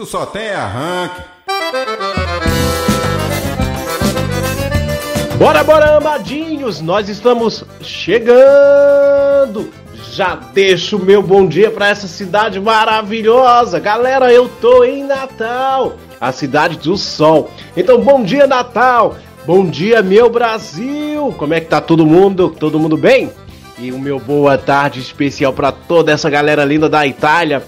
Tu só tem arranque. Bora, bora, amadinhos! Nós estamos chegando! Já deixo o meu bom dia para essa cidade maravilhosa! Galera, eu tô em Natal, a cidade do sol. Então, bom dia, Natal! Bom dia, meu Brasil! Como é que tá todo mundo? Todo mundo bem? E o meu boa tarde especial para toda essa galera linda da Itália.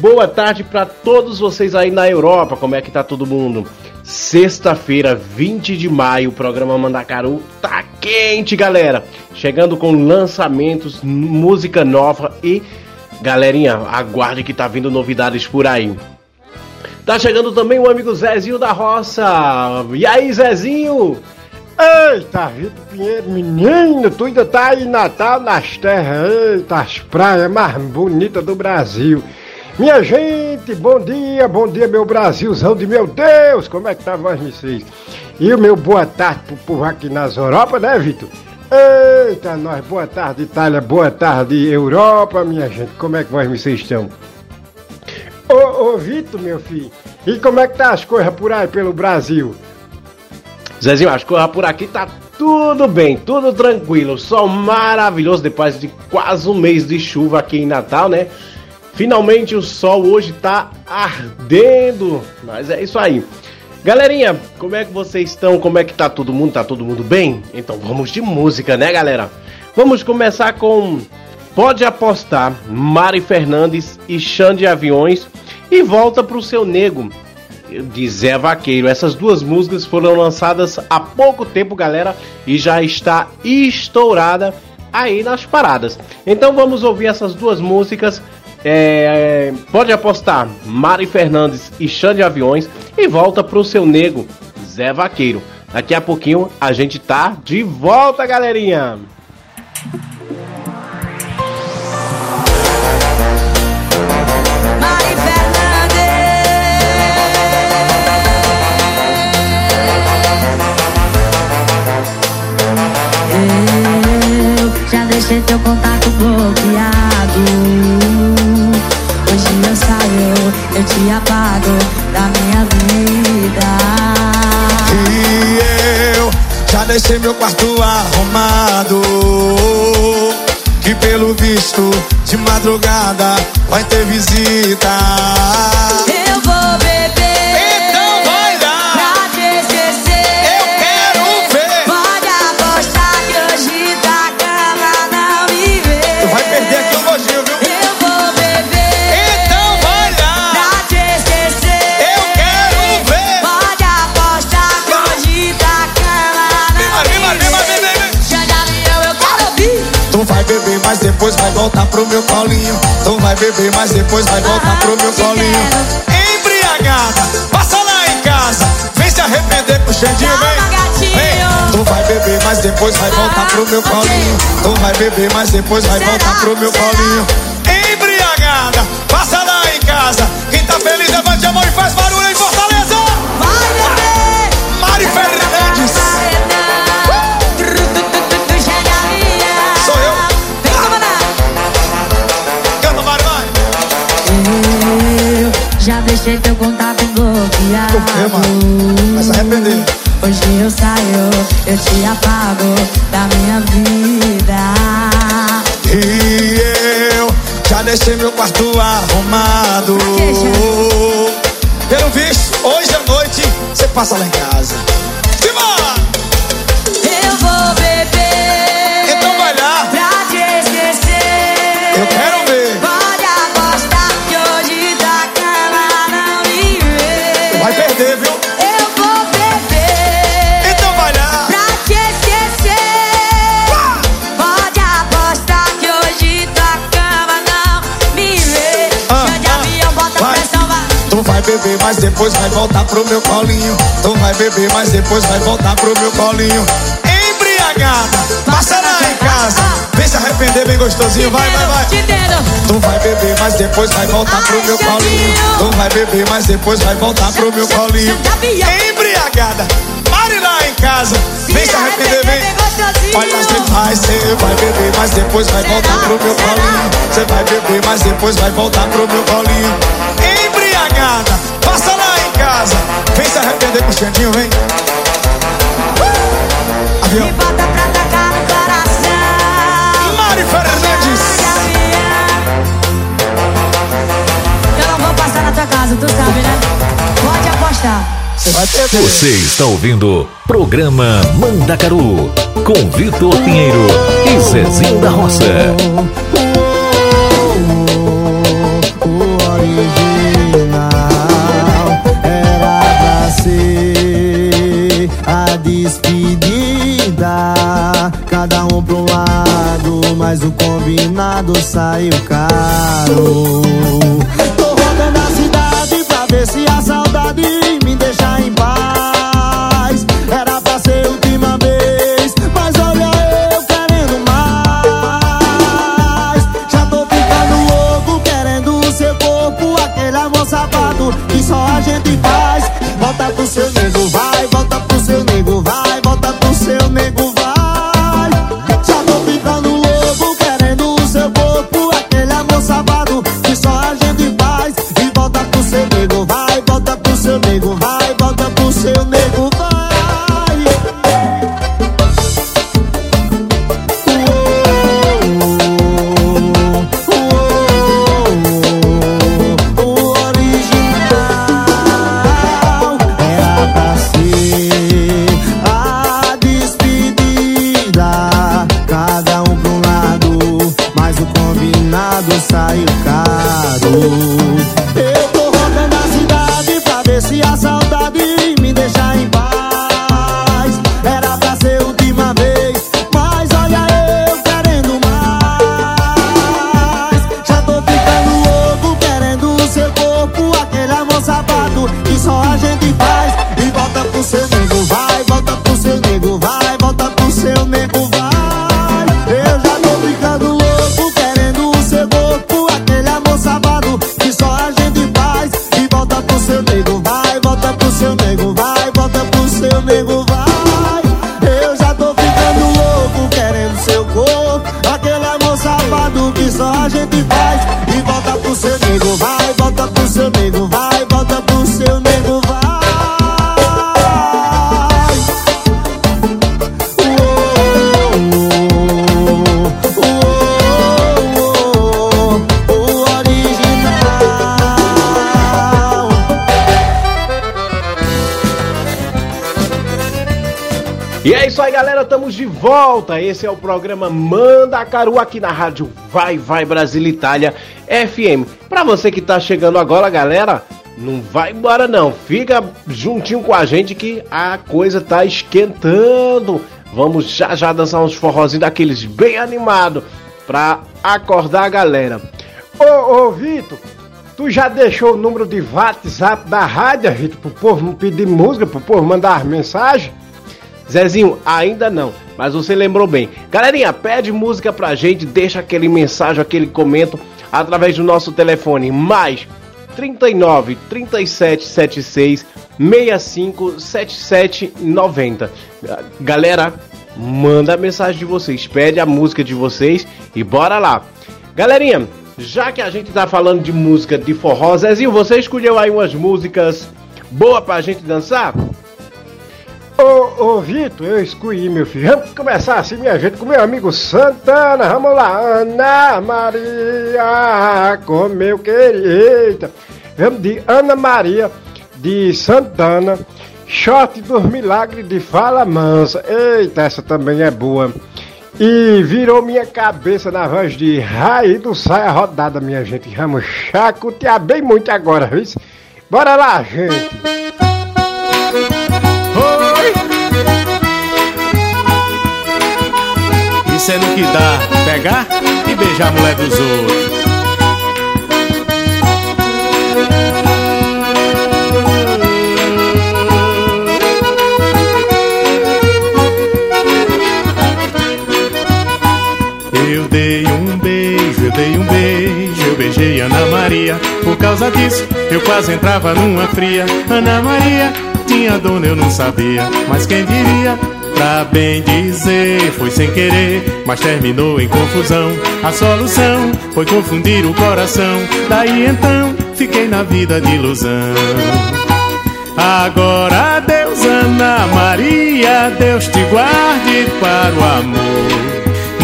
Boa tarde para todos vocês aí na Europa. Como é que tá todo mundo? Sexta-feira, 20 de maio, o programa Mandacaru tá quente, galera. Chegando com lançamentos, música nova e galerinha, aguarde que tá vindo novidades por aí. Tá chegando também o amigo Zezinho da Roça. E aí, Zezinho? Eita, Vitor Pinheiro, menino, tu ainda tá aí Natal, nas terras, eita, as praias mais bonitas do Brasil. Minha gente, bom dia, bom dia, meu Brasilzão de meu Deus, como é que tá vós vocês? E o meu boa tarde pro povo aqui nas Europa, né, Vitor? Eita, nós, boa tarde, Itália, boa tarde, Europa, minha gente, como é que vós vocês estão? Ô, ô, Vitor, meu filho, e como é que tá as coisas por aí pelo Brasil? Zezinho, as coisas por aqui tá tudo bem, tudo tranquilo, sol maravilhoso depois de quase um mês de chuva aqui em Natal, né? Finalmente o sol hoje tá ardendo, mas é isso aí. Galerinha, como é que vocês estão? Como é que tá todo mundo? Tá todo mundo bem? Então vamos de música, né, galera? Vamos começar com Pode Apostar, Mari Fernandes e Xande Aviões e volta pro seu nego de Zé Vaqueiro. Essas duas músicas foram lançadas há pouco tempo, galera, e já está estourada aí nas paradas. Então vamos ouvir essas duas músicas. É, pode apostar Mari Fernandes e Xande Aviões e volta pro seu nego Zé Vaqueiro. Daqui a pouquinho a gente tá de volta, galerinha. deixei teu contato bloqueado. Hoje eu saio, eu te apago da minha vida. E eu já deixei meu quarto arrumado. Que pelo visto, de madrugada vai ter visita. Mas depois vai voltar pro meu colinho. Tu vai beber, mas depois vai voltar pro meu colinho. Embriagada, passa lá em casa. Vem se arrepender com o Xandinho, vem. Vem. Tu vai beber, mas depois vai voltar pro meu colinho. Tu vai beber, mas depois vai voltar pro meu Será? colinho. Deixei teu contato bloqueado. Mano? Vai se arrepender. Hoje eu saio, eu te apago da minha vida. E eu já deixei meu quarto arrumado. Pelo visto, hoje à noite você passa lá em casa. Beber, mas depois vai voltar pro meu colinho. Tu vai beber, mas depois vai voltar pro meu colinho. Embriagada, passa lá em casa. Vem se arrepender bem gostosinho, vai, vai, vai. Entendo. Tu vai beber, mas depois vai voltar pro meu colinho. Tu vai beber, mas depois vai voltar pro meu colinho. Embriagada, pare lá em casa. Vem se arrepender bem. Olha, você vai, você vai beber, mas depois vai voltar pro meu colinho. Você vai beber, mas depois vai voltar pro meu colinho. Embriagada, passa lá em casa. Vem se arrepender com o Xandinho, vem. Me Avião. bota pra tacar no coração. Mari Fernandes. Eu não vou passar na tua casa, tu sabe, né? Pode apostar. Você está ouvindo Programa Mandacaru com Vitor Pinheiro e Zezinho da Roça. O original mas o combinado saiu caro. E é isso aí, galera. Estamos de volta. Esse é o programa Manda Caru aqui na rádio Vai Vai Brasil Itália FM. Pra você que tá chegando agora, galera, não vai embora não. Fica juntinho com a gente que a coisa tá esquentando. Vamos já já dançar uns forrozinhos daqueles bem animados pra acordar a galera. Ô, ô, Vitor, tu já deixou o número de WhatsApp da rádio, Vitor, pro povo pedir música, pro povo mandar mensagem? Zezinho, ainda não, mas você lembrou bem. Galerinha, pede música pra gente, deixa aquele mensagem, aquele comento através do nosso telefone mais 39 37 76 65 77 90. Galera, manda a mensagem de vocês, pede a música de vocês e bora lá. Galerinha, já que a gente tá falando de música de forró, Zezinho, você escolheu aí umas músicas boas pra gente dançar? Ô, ô, Vitor, eu escolhi, meu filho. Vamos começar assim, minha gente, com meu amigo Santana. Vamos lá, Ana Maria, como eu queria. Eita. Vamos de Ana Maria, de Santana. Shot dos Milagres de Fala Mansa. Eita, essa também é boa. E virou minha cabeça na voz de Raí do Saia Rodada, minha gente. Vamos chacotear bem muito agora, viu? Bora lá, gente. Pensando que dá pegar e beijar a mulher dos outros. Eu dei um beijo, eu dei um beijo, eu beijei Ana Maria. Por causa disso, eu quase entrava numa fria. Ana Maria tinha dono, eu não sabia, mas quem diria? Pra bem dizer, foi sem querer, mas terminou em confusão. A solução foi confundir o coração. Daí então fiquei na vida de ilusão. Agora Deus, Ana Maria, Deus te guarde para o amor.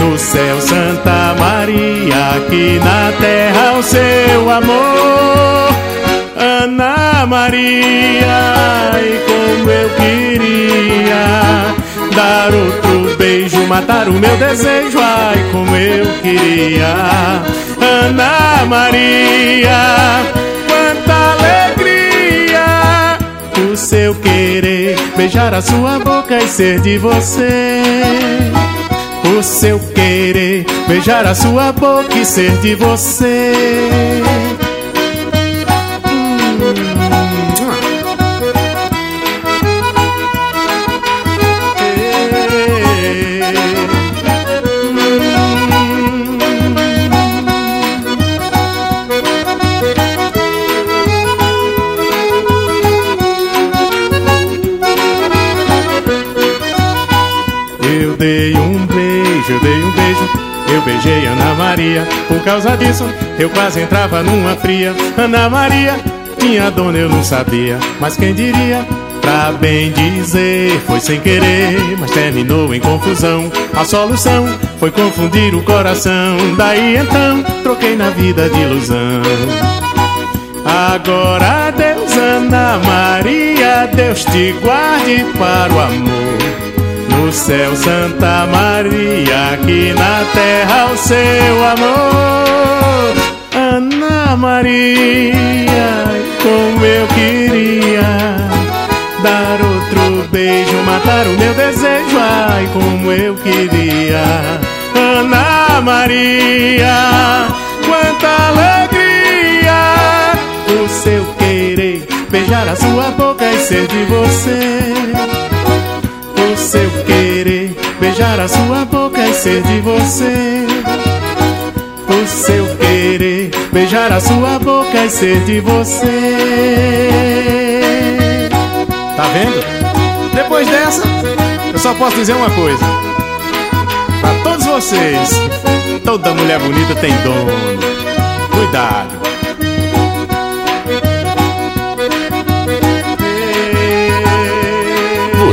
No céu, Santa Maria, aqui na terra o seu amor. Ana Maria, e como eu queria dar outro beijo, matar o meu desejo, ai como eu queria. Ana Maria, quanta alegria, o seu querer, beijar a sua boca e ser de você. O seu querer, beijar a sua boca e ser de você. Beijei Ana Maria. Por causa disso, eu quase entrava numa fria. Ana Maria, tinha dona, eu não sabia. Mas quem diria? Pra bem dizer, foi sem querer, mas terminou em confusão. A solução foi confundir o coração. Daí então, troquei na vida de ilusão. Agora, Deus, Ana Maria, Deus te guarde para o amor. No céu, Santa Maria, aqui na terra o seu amor. Ana Maria, como eu queria dar outro beijo, matar o meu desejo, ai, como eu queria. Ana Maria, quanta alegria, o seu querer, beijar a sua boca e ser de você beijar a sua boca e ser de você. O seu querer, beijar a sua boca e ser de você. Tá vendo? Depois dessa, eu só posso dizer uma coisa. Pra todos vocês, toda mulher bonita tem dono. Cuidado.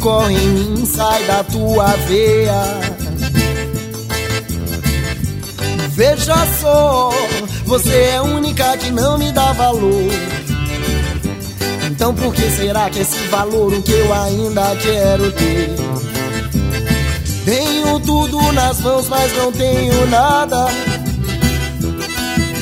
Corre em mim sai da tua veia. Veja só, você é única que não me dá valor. Então por que será que esse valor o que eu ainda quero ter? Tenho tudo nas mãos, mas não tenho nada.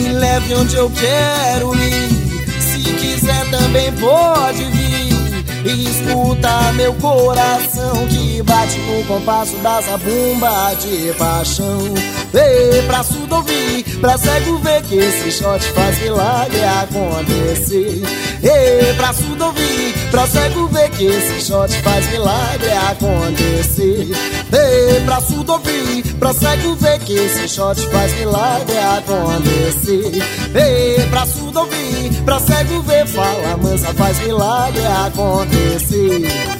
me leve onde eu quero ir. Se quiser também pode vir. E escuta meu coração que bate no compasso da zabumba de paixão. Vê pra surdo ouvir, pra cego ver que esse shot faz milagre acontecer. Ei, pra surdo ouvir, pra cego ver que esse shot faz milagre acontecer. Ei, pra surdo ouvir, pra cego ver que esse shot faz milagre acontecer. Ei, pra surdo ouvir, pra cego ver, fala mansa faz milagre acontecer.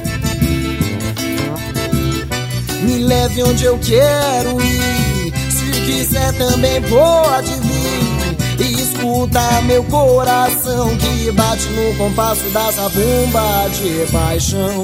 Me leve onde eu quero ir. Se quiser também pode vir. E escuta meu coração que bate no compasso dessa bomba de paixão.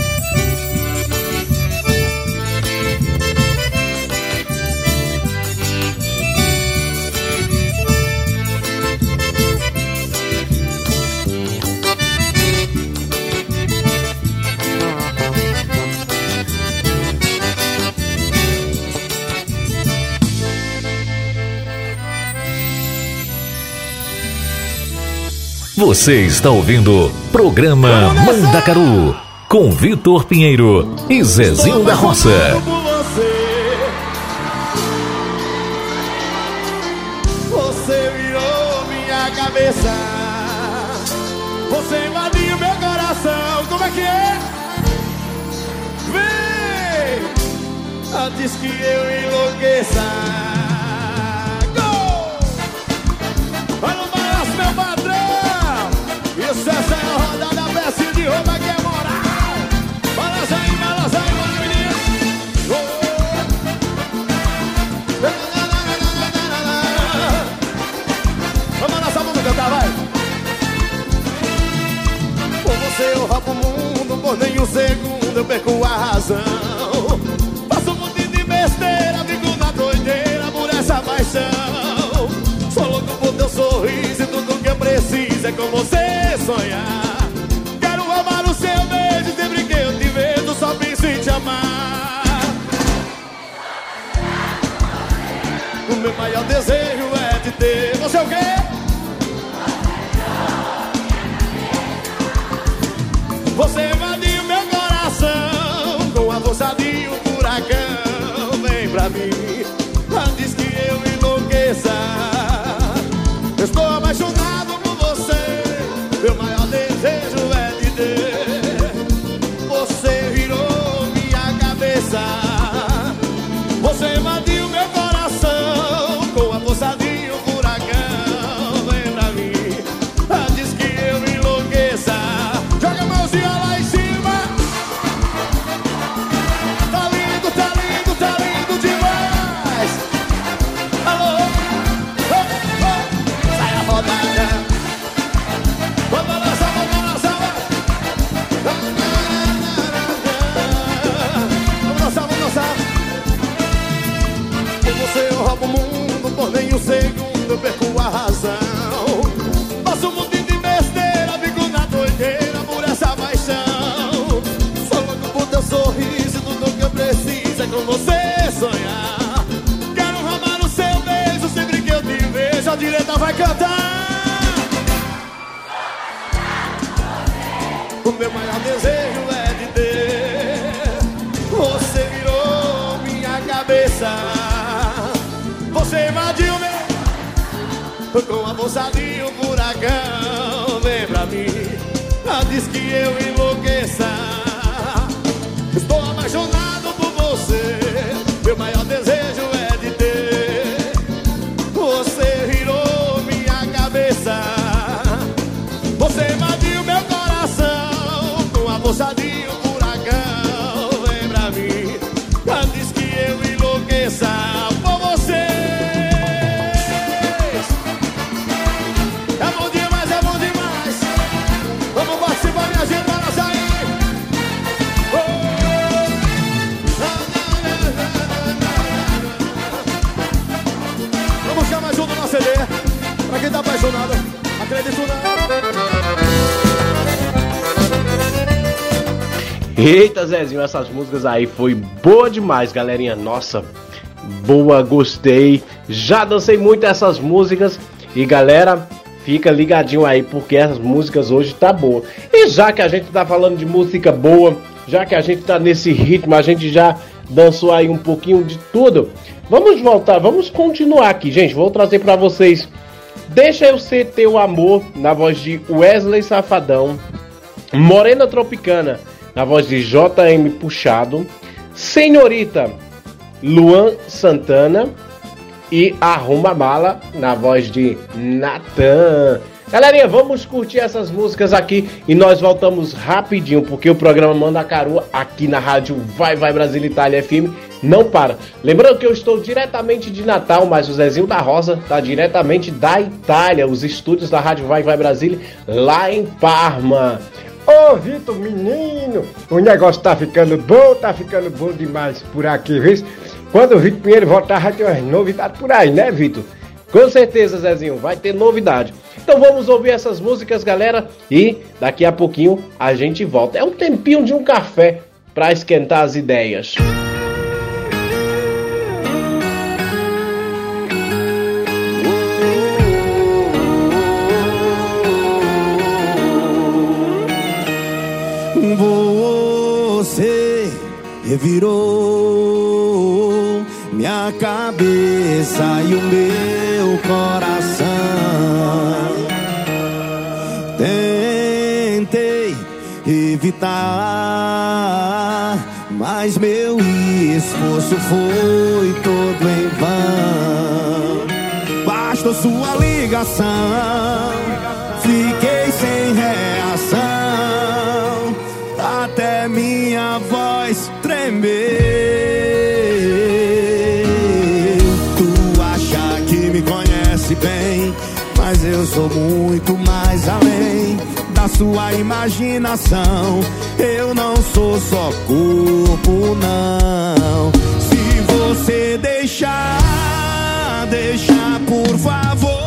Você está ouvindo programa Mandacaru com Vitor Pinheiro e Zezinho da Roça. Você virou minha cabeça. Você invadiu meu coração. Como é que é? Vem! Antes que eu enlouqueça. Segundo eu perco a razão. Faço um monte de besteira, fico na doideira por essa paixão. Sou louco por teu sorriso e tudo que eu preciso é com você sonhar. Quero amar o seu beijo, sempre que eu te vejo, só penso em te amar. O meu maior desejo é de ter você é o quê? Com a moçadinha, o furacão vem pra mim. Antes que eu enlouqueça. Estou apaixonado por você. Meu maior desejo é de ter Você virou minha cabeça. Você invadiu meu coração Com a ousadia nada, acredito nada. Eita, Zezinho, essas músicas aí foi boa demais, galerinha. Nossa, boa, gostei. Já dancei muito essas músicas. E galera, fica ligadinho aí porque essas músicas hoje tá boa. E já que a gente tá falando de música boa, já que a gente tá nesse ritmo, a gente já dançou aí um pouquinho de tudo. Vamos voltar, vamos continuar aqui, gente. Vou trazer para vocês Deixa eu ser teu amor na voz de Wesley Safadão, Morena Tropicana na voz de JM Puxado, Senhorita Luan Santana. E Arruma Mala na voz de Natan. Galerinha, vamos curtir essas músicas aqui e nós voltamos rapidinho, porque o programa Manda Caru aqui na rádio Vai Vai Brasil Itália FM não para. Lembrando que eu estou diretamente de Natal, mas o Zezinho da Rosa está diretamente da Itália, os estúdios da Rádio Vai Vai Brasília, lá em Parma. Ô, Vitor, menino, o negócio tá ficando bom, tá ficando bom demais por aqui, viu? Quando o Vitor Pinheiro voltar, vai ter umas novidades por aí, né, Vitor? Com certeza, Zezinho, vai ter novidade. Então vamos ouvir essas músicas, galera, e daqui a pouquinho a gente volta. É um tempinho de um café para esquentar as ideias. Você revirou minha cabeça e o meu coração. Tentei evitar, mas meu esforço foi todo em vão. Bastou sua ligação, fiquei eu sou muito mais além da sua imaginação. Eu não sou só corpo, não. Se você deixar, deixar por favor.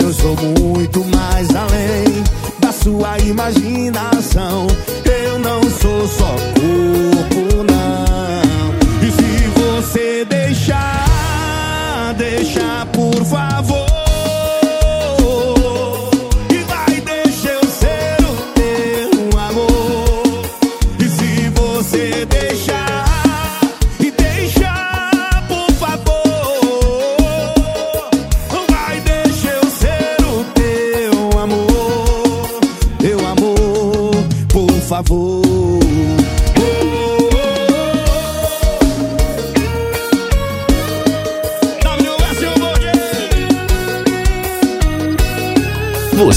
Eu sou muito mais além da sua imaginação. Eu não sou só corpo, não. E se você deixar, deixar por favor.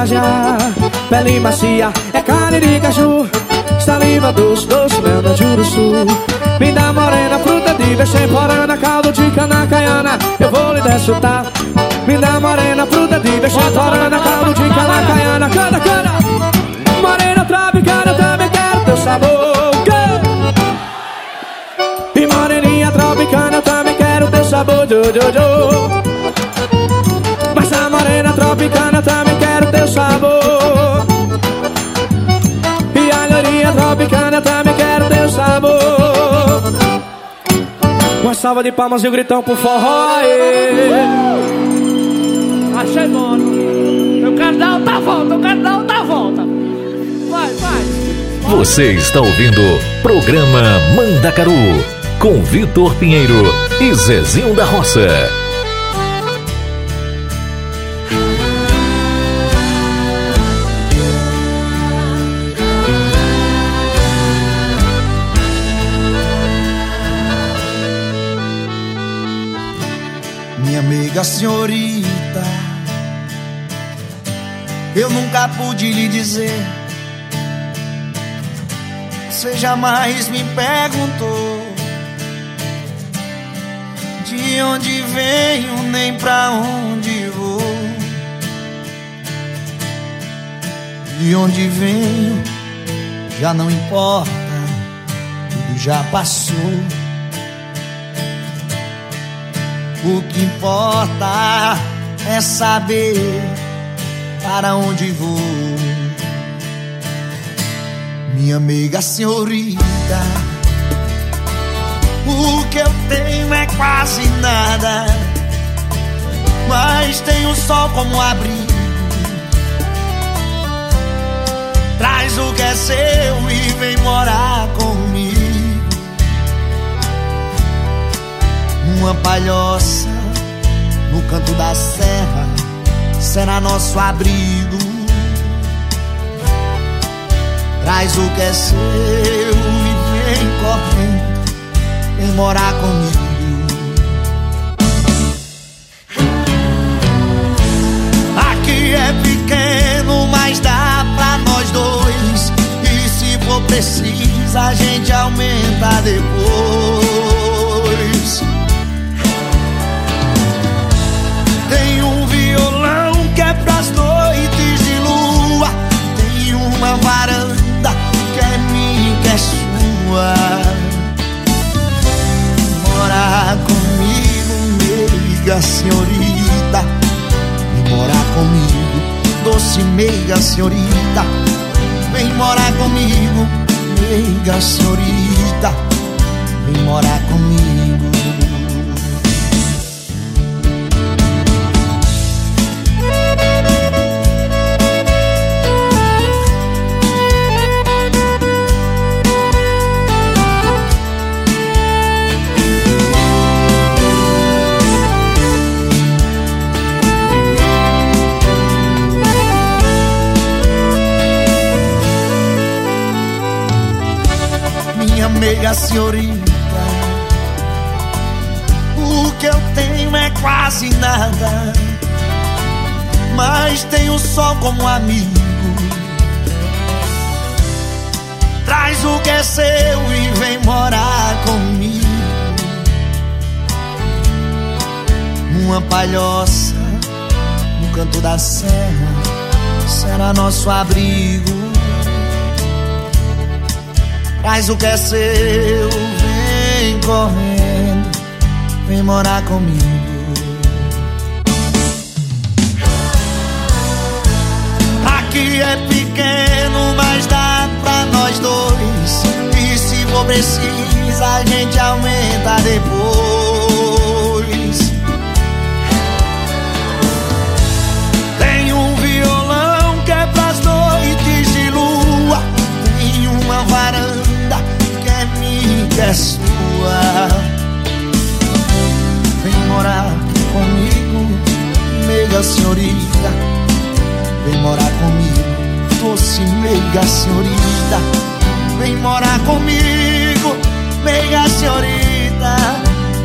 Bucajá. Pele macia, é carne de caju. Saliva doce, doce, mel da Juruçu. Me dá morena, fruta de vexemporana. Caldo de cana caiana, eu vou lhe desfrutar. Me dá morena, fruta de vexemporana. Caldo de cana caiana, cana, cana. Morena tropicana, também quero teu sabor. E moreninha tropicana, também quero teu sabor, Jojo. Mas a morena tropicana também teu sabor. E a loirinha tropicana também quero teu sabor. Uma salva de palmas e um gritão pro forró. aê. Achei bom. Eu quero dar outra volta, eu quero dar outra volta. Vai, vai. Você está ouvindo Programa Mandacaru com Vitor Pinheiro e Zezinho da Roça. Amiga senhorita, eu nunca pude lhe dizer. Você jamais me perguntou de onde venho, nem pra onde vou. De onde venho, já não importa, tudo já passou. Que importa é saber para onde vou. Minha amiga senhorita, o que eu tenho é quase nada, mas tenho sol como abrigo. Traz o que é seu e vem morar comigo. Uma palhoça canto da serra será nosso abrigo. Traz o que é seu e vem correndo, vem morar comigo. Aqui é pequeno, mas dá pra nós dois. E se for preciso, a gente aumenta depois. Meiga senhorita. Vem morar comigo, meiga senhorita. Vem morar comigo. Minha senhorita. O que eu tenho é quase nada, mas tenho só como amigo. Traz o que é seu e vem morar comigo. Uma palhoça no canto da serra será nosso abrigo. Traz o que é seu, vem correndo, vem morar comigo. Aqui é pequeno, mas dá pra nós dois. E se for preciso, a gente aumenta depois. É sua. Vem morar comigo, meiga senhorita. Vem morar comigo, doce meiga senhorita. Vem morar comigo, meiga senhorita.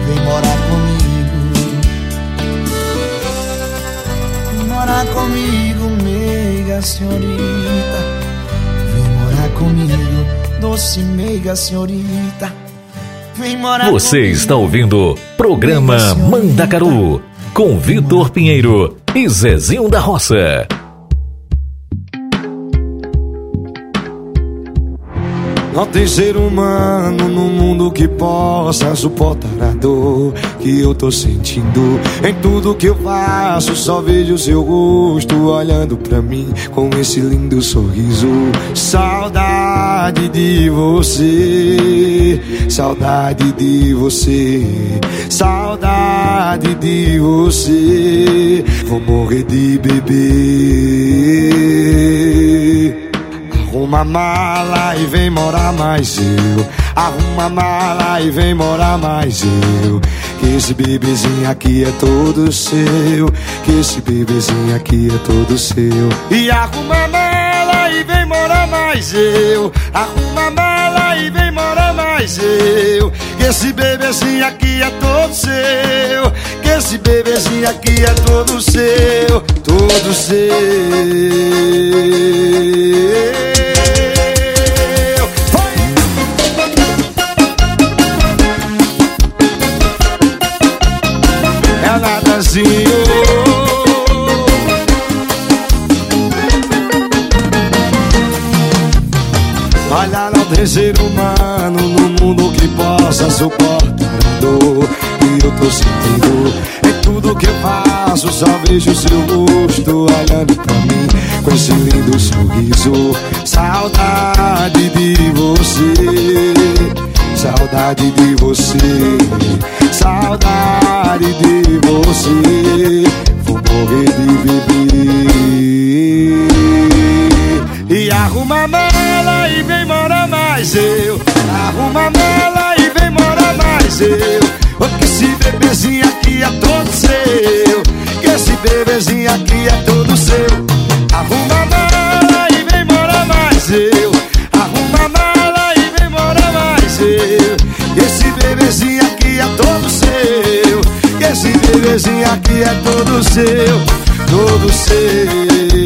Vem morar comigo. Vem morar comigo, meiga senhorita. Vem morar comigo, doce meiga senhorita. Vem morar Você comigo. está ouvindo Programa Mandacaru com Vitor Pinheiro e Zezinho da Roça. Não tem ser humano no mundo que possa suportar a dor que eu tô sentindo. Em tudo que eu faço, só vejo seu rosto olhando pra mim com esse lindo sorriso. Saudade de você, saudade de você, saudade de você. Vou morrer de beber. Arruma mala e vem morar mais eu. Arruma mala e vem morar mais eu. Que esse bebezinho aqui é todo seu. Que esse bebezinho aqui é todo seu. E arruma mala e vem morar mais eu. Arruma a mala e vem morar mais eu. Que esse bebezinho aqui é todo seu. Que esse bebezinho aqui é todo seu. Todo seu. É nadazinho. Não tem ser humano no mundo que possa suportar a dor que eu tô sentindo. Em tudo que eu faço, só vejo seu rosto olhando pra mim com esse lindo sorriso. Saudade de você, saudade de você, saudade de você. Vou morrer de beber. E arruma mala e vem morar mais eu. Arruma mala e vem morar mais eu. Oh, que esse bebezinho aqui é todo seu. Que esse bebezinho aqui é todo seu. Arruma mala e vem morar mais eu. Arruma mala e vem morar mais eu. Que esse bebezinho aqui é todo seu. Que esse bebezinho aqui é todo seu. Todo seu.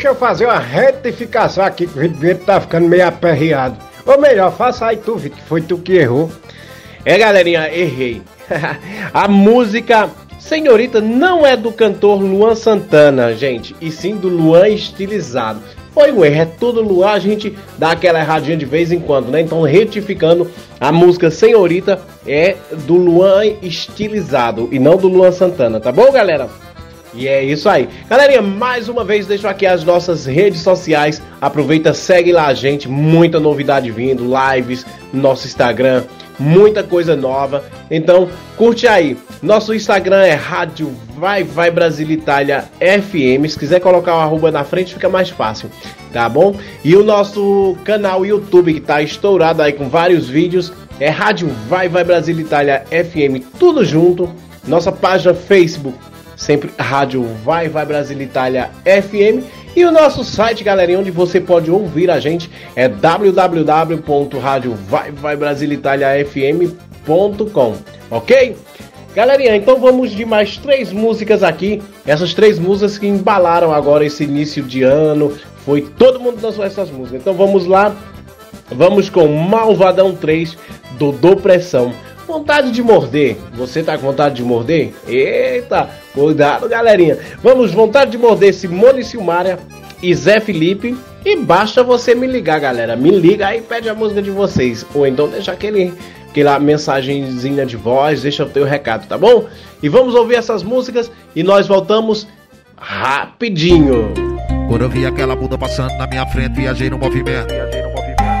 Deixa eu fazer uma retificação aqui que o Vitor tá ficando meio aperreado. Ou melhor, faça aí tu, Vitor, que foi tu que errou. É, galerinha, errei. a música Senhorita não é do cantor Luan Santana, gente, e sim do Luan estilizado. Foi um erro, é tudo Luan, a gente dá aquela erradinha de vez em quando, né? Então, retificando, a música Senhorita é do Luan estilizado e não do Luan Santana, tá bom, galera? E é isso aí. Galerinha, mais uma vez deixo aqui as nossas redes sociais. Aproveita, segue lá a gente. Muita novidade vindo, lives no nosso Instagram, muita coisa nova. Então, curte aí. Nosso Instagram é Rádio Vai Vai Brasil Itália FM. Se quiser colocar o arroba na frente, fica mais fácil, tá bom? E o nosso canal YouTube que tá estourado aí com vários vídeos é Rádio Vai Vai Brasil Itália FM, tudo junto. Nossa página Facebook sempre Rádio Vai Vai Brasil Itália FM e o nosso site, galerinha, onde você pode ouvir a gente é www.radiovaivaibrasilitaliafm.com, ok? Galerinha, então vamos de mais três músicas aqui. Essas três músicas que embalaram agora esse início de ano. Foi todo mundo dançou essas músicas. Então vamos lá. Vamos com Malvadão 3 Dodô Pressão. Vontade de morder. Você tá com vontade de morder? Eita, cuidado, galerinha. Vamos, vontade de morder Simone Silmária e Zé Felipe. E basta você me ligar, galera. Me liga aí, pede a música de vocês. Ou então deixa aquele, aquela mensagenzinha de voz, deixa o teu recado, tá bom? E vamos ouvir essas músicas e nós voltamos rapidinho. Quando eu vi aquela bunda passando na minha frente, viajei no movimento.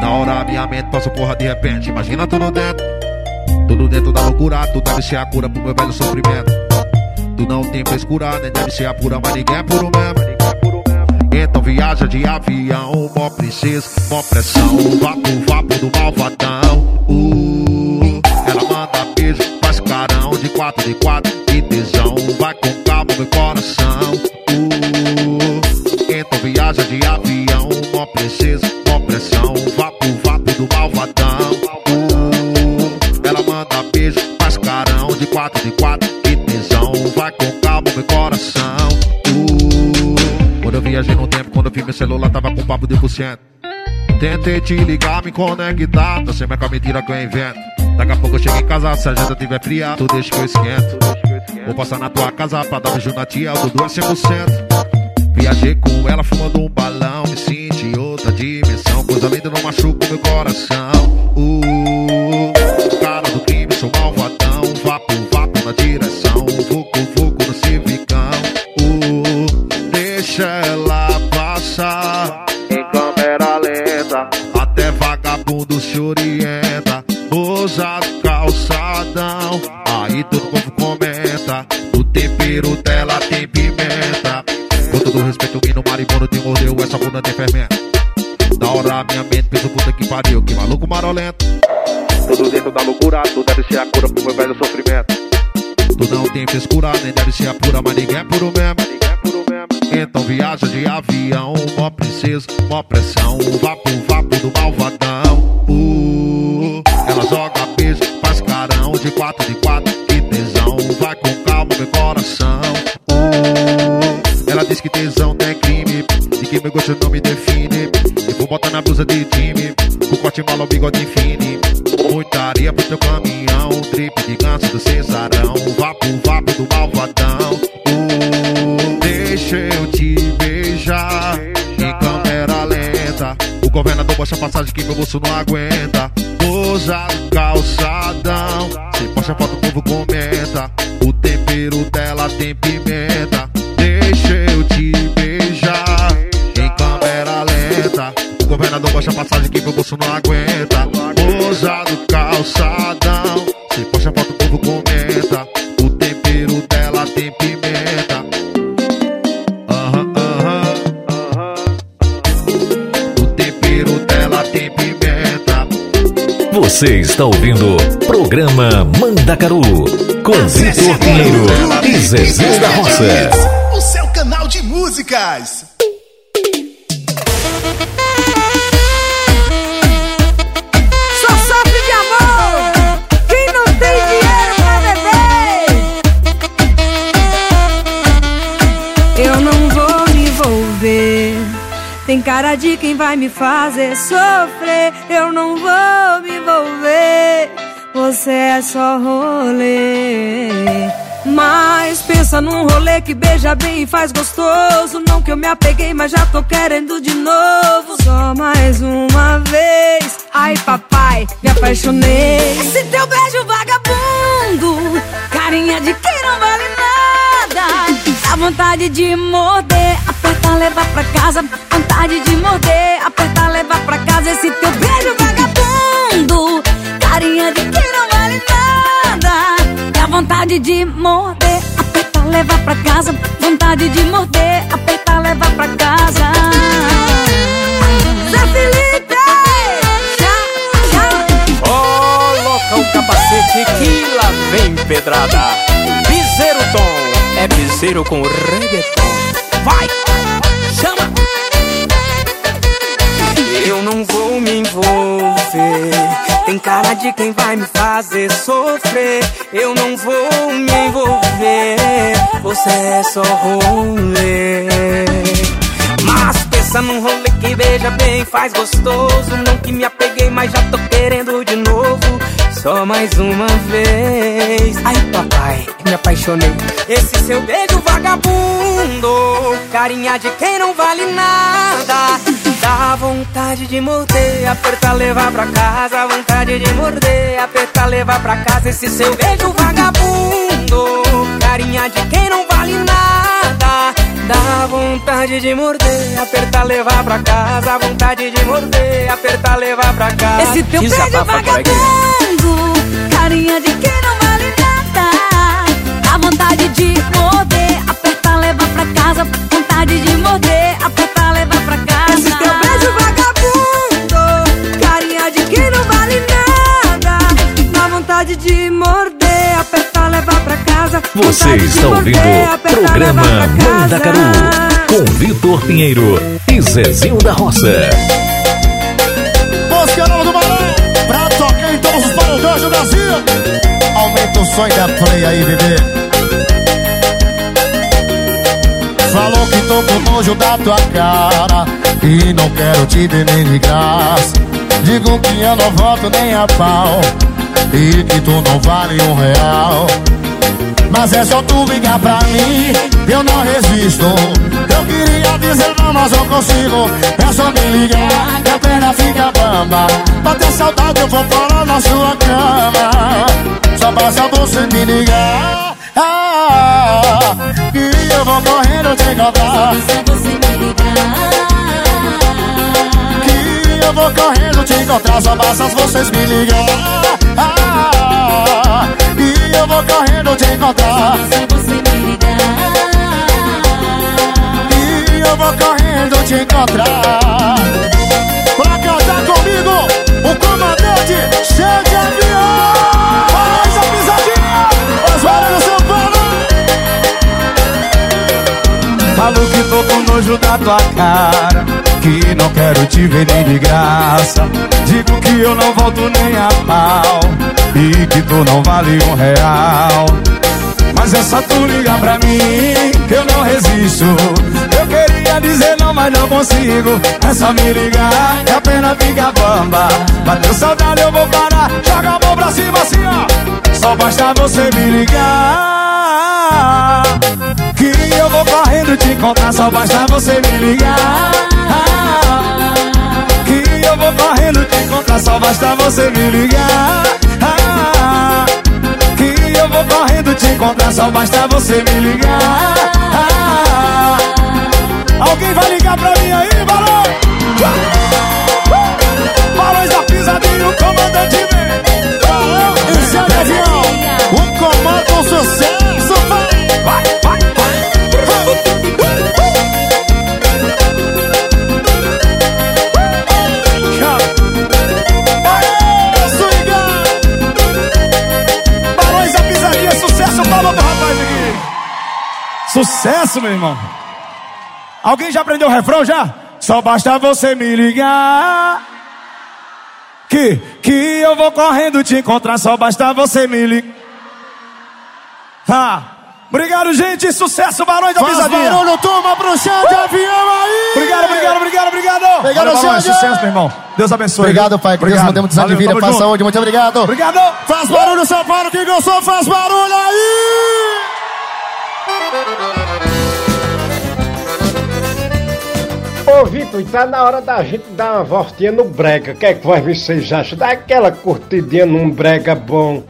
Na hora a minha mente passou porra de repente. Imagina tudo dentro. Tudo dentro da loucura, tu tá deve ser a cura pro meu velho sofrimento. Tu não tem frescura, nem deve ser a pura, mas ninguém é puro mesmo. Então viaja de avião, mó princesa, mó pressão. Vapo, vapo do malvadão. Uh, ela manda beijo, faz carão de quatro de quatro. Que tesão, vai com calma meu coração. Uh, então viaja de avião, mó princesa, mó pressão. Vapo, vapo do malvadão. Quatro de quatro. Que tesão, vai com calma, meu coração. Uh, quando eu viajei no tempo, quando eu vi meu celular, tava com papo de por cento. Tentei te ligar, me conectar. Sei mais com a mentira que eu invento. Daqui a pouco eu chego em casa, se a janta tiver fria, tu deixa que eu esquento. Vou passar na tua casa pra dar beijo na tia, o Dudu é 100%. Viajei com ela fumando um balão, me senti em outra dimensão. Coisa linda não machuca meu coração. Uh, cara do crime, sou malvadão. Puta que pariu. Que maluco marolento. Tudo dentro da loucura. Tu deve ser a cura pro meu velho sofrimento. Tu não tem frescura, nem deve ser a pura, mas ninguém é puro mesmo. Então viaja de avião, mó princesa, mó pressão. Vapo, vapo do malvadão. Uh, ela joga beijo, faz carão de quatro de quatro. Que tesão, vai com calma, meu coração. Uh, ela diz que tesão é crime, e que meu gosto não me define. Botar na blusa de time, com corte malo, bigode fine. Muita areia pro teu caminhão, trip de ganso do cesarão. Vapo, vapo do malvadão. Uh, deixa eu te beijar em câmera lenta. O governador baixa a passagem que meu bolso não aguenta. Usa calçadão, se posta foto o povo comenta. O tempero dela tem pimenta. Governador baixa a passagem que meu bolso não aguenta. Usa do calçadão, se posta foto o povo comenta. O tempero dela tem pimenta. Aham, aham. O tempero dela tem pimenta. Você está ouvindo Programa Mandacaru com Vitor Pinheiro e Zezinho da Roça. O seu canal de músicas. Tem cara de quem vai me fazer sofrer. Eu não vou me envolver. Você é só rolê. Mas pensa num rolê que beija bem e faz gostoso. Não que eu me apeguei, mas já tô querendo de novo. Só mais uma vez. Ai, papai, me apaixonei. Esse teu beijo vagabundo, carinha de quem não vale nada. Vontade de morder, apertar, levar pra casa. Vontade de morder, apertar, levar pra casa. Esse teu beijo vagabundo, carinha de quem não vale nada. Dá vontade de morder, apertar, levar pra casa. Vontade de morder, apertar, levar pra casa. Zé Felipe! Já, já. Coloca o capacete que lá vem pedrada. Piseiro com reggaeton. Vai, chama. Eu não vou me envolver. Tem cara de quem vai me fazer sofrer. Eu não vou me envolver. Você é só rolê. Mas pensa num rolê que beija bem, faz gostoso. Não que me apeguei, mas já tô querendo de novo. Só mais uma vez. Ai, papai, me apaixonei. Esse seu beijo vagabundo, carinha de quem não vale nada. Dá vontade de morder, apertar, levar pra casa. Vontade de morder, apertar, levar pra casa. Esse seu beijo vagabundo, carinha de quem não vale nada. Dá vontade de morder, apertar, levar pra casa. Vontade de morder, apertar, levar pra casa. Esse teu beijo vagabundo, carinha de quem não vale nada. Dá vontade de morder, apertar, levar pra casa. Vontade de morder, apertar, levar pra casa. Esse teu beijo vagabundo, carinha de quem não vale nada. Dá vontade de morder, apertar, levar pra casa. Você está ouvindo morder, o apertar, programa casa. Mandacaru com Vitor Pinheiro e Zezinho da Roça. Dojo Brasil. Aumenta o som da play aí, bebê. Falou que tô com nojo da tua cara E não quero te ver nem de graça Digo que eu não volto nem a pau E que tu não vale um real mas é só tu ligar pra mim. Eu não resisto. Eu queria dizer não, mas eu consigo. É só me ligar que a perna fica bamba. Pra ter saudade eu vou parar na sua cama. Só basta você me ligar. Ah, eu vou correndo te encontrar Que eu vou correndo te encontrar. Só basta vocês me ligar. Ah, eu vou correndo te encontrar. E eu vou correndo te encontrar. Pra cantar comigo O comandante Cheio de avião Falo que tô com nojo da tua cara Que não quero te ver nem de graça. Digo que eu não volto nem a pau E que tu não vale um real. Mas é só tu ligar pra mim Que eu não resisto. Eu queria dizer não, mas não consigo. É só me ligar que a pena fica bamba. Bateu saudade, eu vou parar. Joga a mão pra cima assim, ó. Só basta você me ligar Que eu vou correndo te encontrar Só basta você me ligar. Que eu vou correndo te encontrar Só basta você me ligar. Que eu vou correndo te encontrar Só basta você me ligar. Alguém vai ligar pra mim aí, Barão? Barões da pisadinha, o comandante vem esse é o avião O comando um sucesso vai Vai, vai, Sucesso, meu irmão. Alguém já aprendeu o refrão já? Só basta você me ligar Que, que eu vou correndo te encontrar Só basta você me ligar. Ah, Obrigado, gente, sucesso, Barões da Faz Pisadinha. barulho, turma, pro chão de avião aí! Obrigado, obrigado, obrigado, obrigado. Obrigado, Valeu, Xande. sucesso, meu irmão. Deus abençoe Obrigado, pai, que Deus anos de vida, paz, saúde, muito obrigado. Obrigado. Faz barulho, São Paulo, quem gostou, faz barulho aí Ô Vitor, tá na hora da gente dar uma voltinha no brega. O que é que vocês acham? Dá aquela curtidinha num brega bom.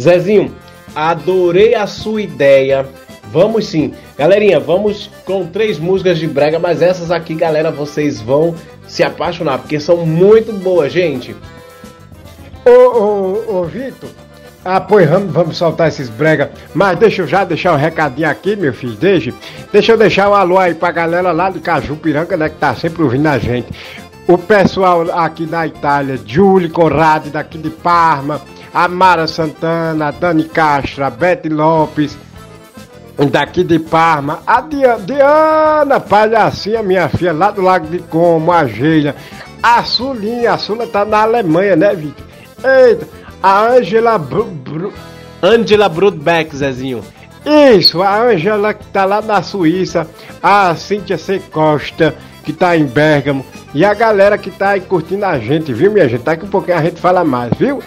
Zezinho, adorei a sua ideia. Vamos sim. Galerinha, vamos com três músicas de brega, mas essas aqui, galera, vocês vão se apaixonar, porque são muito boas, gente. Ô, ô, ô Vitor, ah, pois vamos, vamos soltar esses brega. Mas deixa eu já deixar um recadinho aqui, meu filho, deixa. Deixa eu deixar um alô aí pra galera lá de Cajupiranga, né, que tá sempre ouvindo a gente. O pessoal aqui da Itália, Julie Conradi, daqui de Parma, a Mara Santana, a Dani Castro, a Bete Lopes, daqui de Parma, a Dia- Diana Palhacinha, minha filha, lá do Lago de Como, a Geila, a Sulinha, a Sula tá na Alemanha, né, Vitor? Eita, a Angela Bru, Bru- Angela Brudbeck, Zezinho. Isso, a Angela que tá lá na Suíça, a Cíntia C. Costa, que tá em Bergamo, e a galera que tá aí curtindo a gente, viu, minha gente? Daqui um pouquinho a gente fala mais, viu?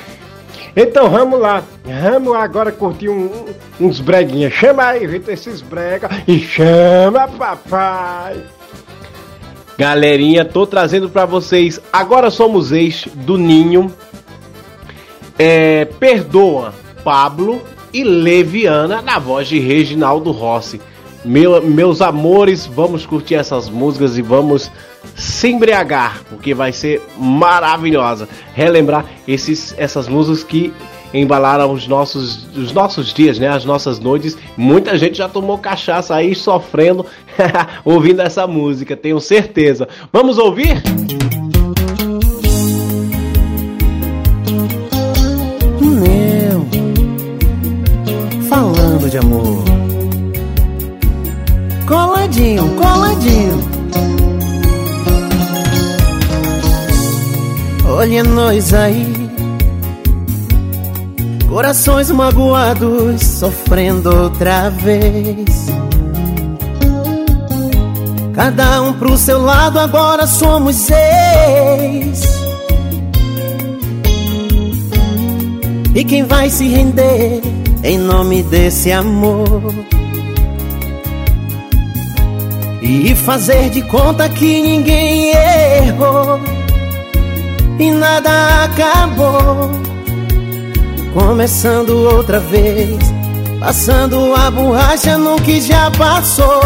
Então vamos lá, vamos agora curtir um- uns breguinhas. Chama aí, Vitor, esses brega e chama papai. Galerinha, tô trazendo pra vocês. Agora somos ex do Ninho. É, Perdoa, Pablo e Leviana na voz de Reginaldo Rossi. Meu- meus amores, vamos curtir essas músicas e vamos se embriagar, porque vai ser maravilhosa. Relembrar esses, essas músicas que embalaram os nossos, os nossos dias, né? As nossas noites. Muita gente já tomou cachaça aí sofrendo, ouvindo essa música, tenho certeza. Vamos ouvir? Meu, de amor. Coladinho, coladinho. Olha nós aí. Corações magoados sofrendo outra vez. Cada um pro seu lado, agora somos seis. E quem vai se render em nome desse amor? E fazer de conta que ninguém errou e nada acabou. Começando outra vez, passando a borracha no que já passou.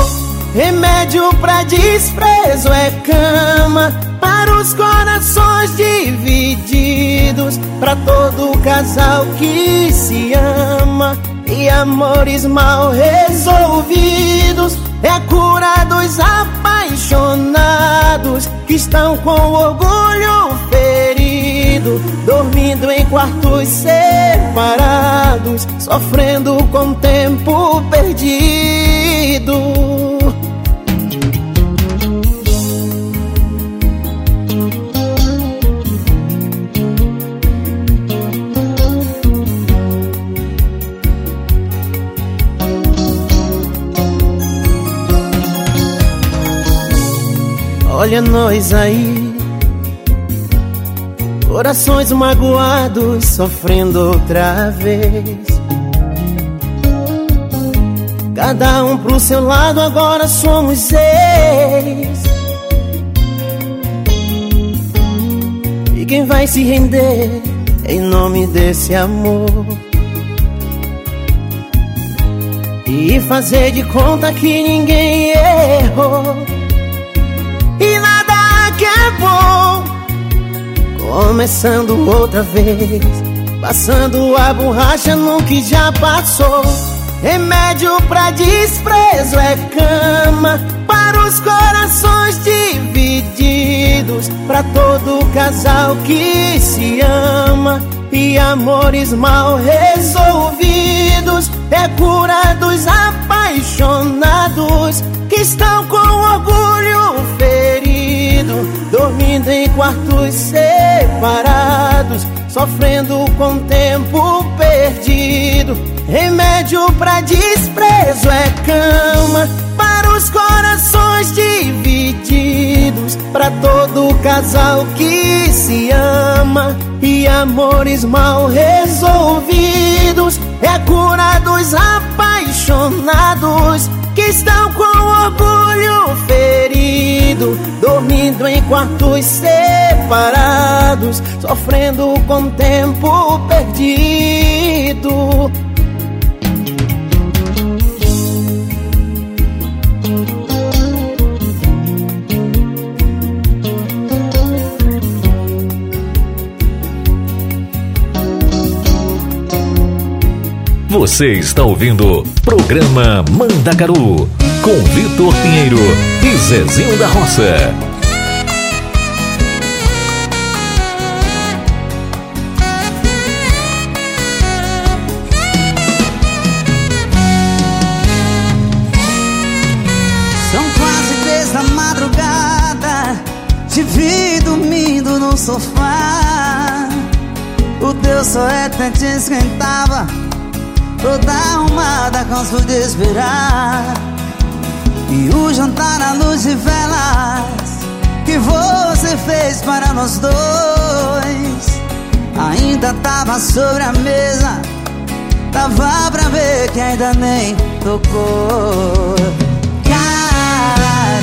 Remédio pra desprezo é cama para os corações divididos, para todo casal que se ama e amores mal resolvidos. É a cura dos apaixonados que estão com orgulho ferido, dormindo em quartos separados, sofrendo com tempo perdido. Olha nós aí, corações magoados sofrendo outra vez. Cada um pro seu lado, agora somos seis. E quem vai se render em nome desse amor? E fazer de conta que ninguém errou que é bom. Começando outra vez, passando a borracha no que já passou. Remédio pra desprezo é cama para os corações divididos, para todo casal que se ama e amores mal resolvidos. É cura dos apaixonados que estão com orgulho ferido, dormindo em quartos separados, sofrendo com tempo perdido. Remédio pra desprezo é cama para os corações divididos, para todo casal que se ama e amores mal resolvidos. É cura dos apaixonados que estão com orgulho ferido, dormindo em quartos separados, sofrendo com tempo perdido. Você está ouvindo Programa Mandacaru com Vitor Pinheiro e Zezinho da Roça. São quase três da madrugada Te vi dormindo no sofá O teu suéter esquentava Toda arrumada, canso de esperar E o jantar à luz de velas Que você fez para nós dois. Ainda tava sobre a mesa Dava pra ver que ainda nem tocou. Caramba,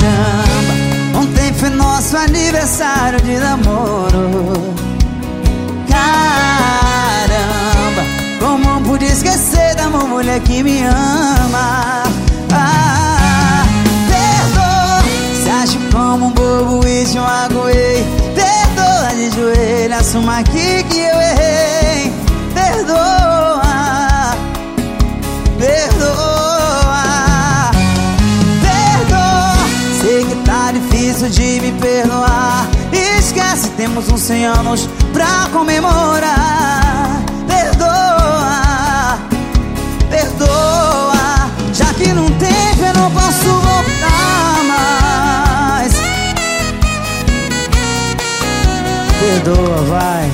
ontem foi nosso aniversário de namoro. Caramba, como pude esquecer da mulher que me ama. Ah, como um bobo e te magoei Perdoa de joelho, assuma aqui que eu errei Perdoa perdoa, perdoa. Sei que tá difícil de me perdoar. Esquece, temos uns 100 anos pra comemorar. Perdoa, perdoa. Já que não tem, eu não posso voltar mais. perdoa, vai.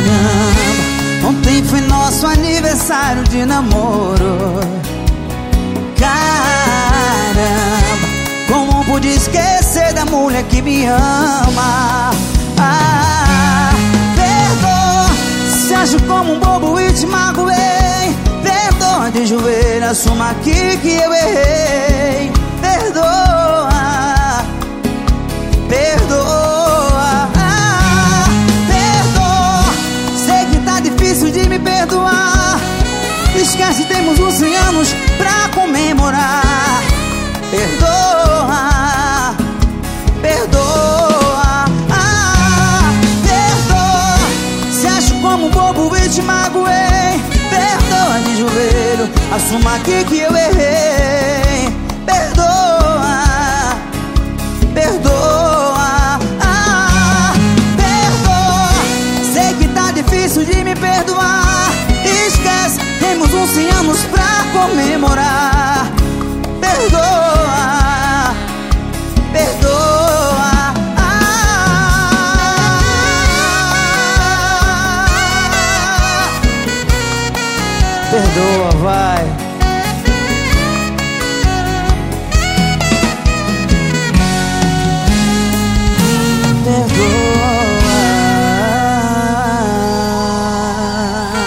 Caramba, ontem foi nosso aniversário de namoro. Caramba, como pude esquecer da mulher que me ama? Ah, perdoa, se acho como um bobo e te mago de joelho, assuma aqui que eu errei. Perdoa, perdoa, ah, perdoa. Sei que tá difícil de me perdoar. Esquece, temos uns 100 anos pra comemorar. Perdoa, perdoa, ah, perdoa. Se acho como um bobo e te magoei. Assuma aqui que eu errei. Perdoa, perdoa, ah, perdoa. Sei que tá difícil de me perdoar. Esquece, temos uns 100 anos pra comemorar.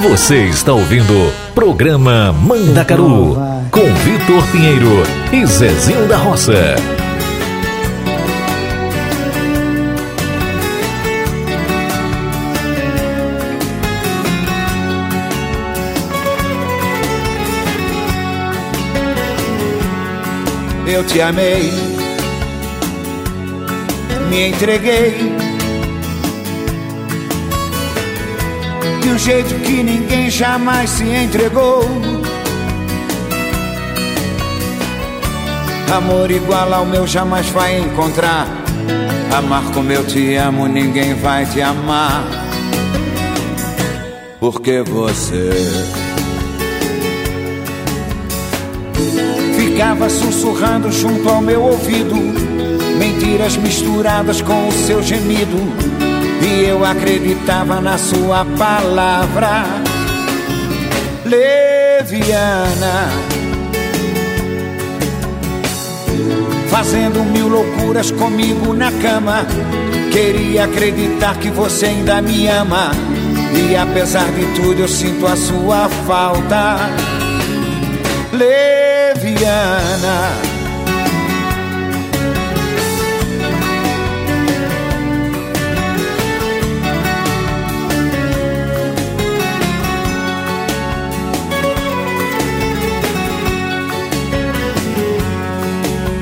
Você está ouvindo Programa Mandacaru com Vitor Pinheiro e Zezinho da Roça. Eu te amei, me entreguei de um jeito que ninguém jamais se entregou. Amor igual ao meu jamais vai encontrar. Amar como eu te amo, ninguém vai te amar. Porque você ficava sussurrando junto ao meu ouvido, mentiras misturadas com o seu gemido. E eu acreditava na sua palavra leviana, fazendo mil loucuras comigo na cama. Queria acreditar que você ainda me ama, e apesar de tudo eu sinto a sua falta leviana.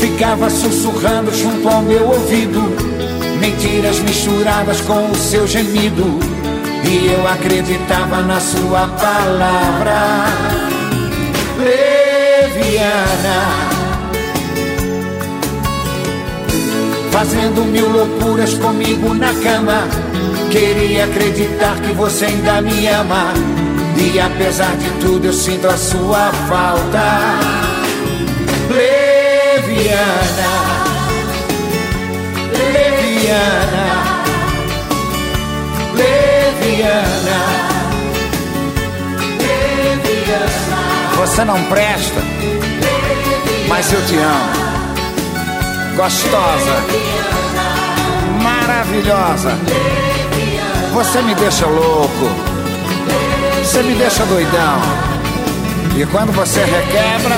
Ficava sussurrando junto ao meu ouvido. Mentiras misturadas com o seu gemido. E eu acreditava na sua palavra. Leviana. Fazendo mil loucuras comigo na cama. Queria acreditar que você ainda me ama. E apesar de tudo, eu sinto a sua falta. Leviana. Leviana. Leviana. Você não presta, mas eu te amo. Gostosa, maravilhosa. você me deixa louco. Você me deixa doidão. E quando você requebra,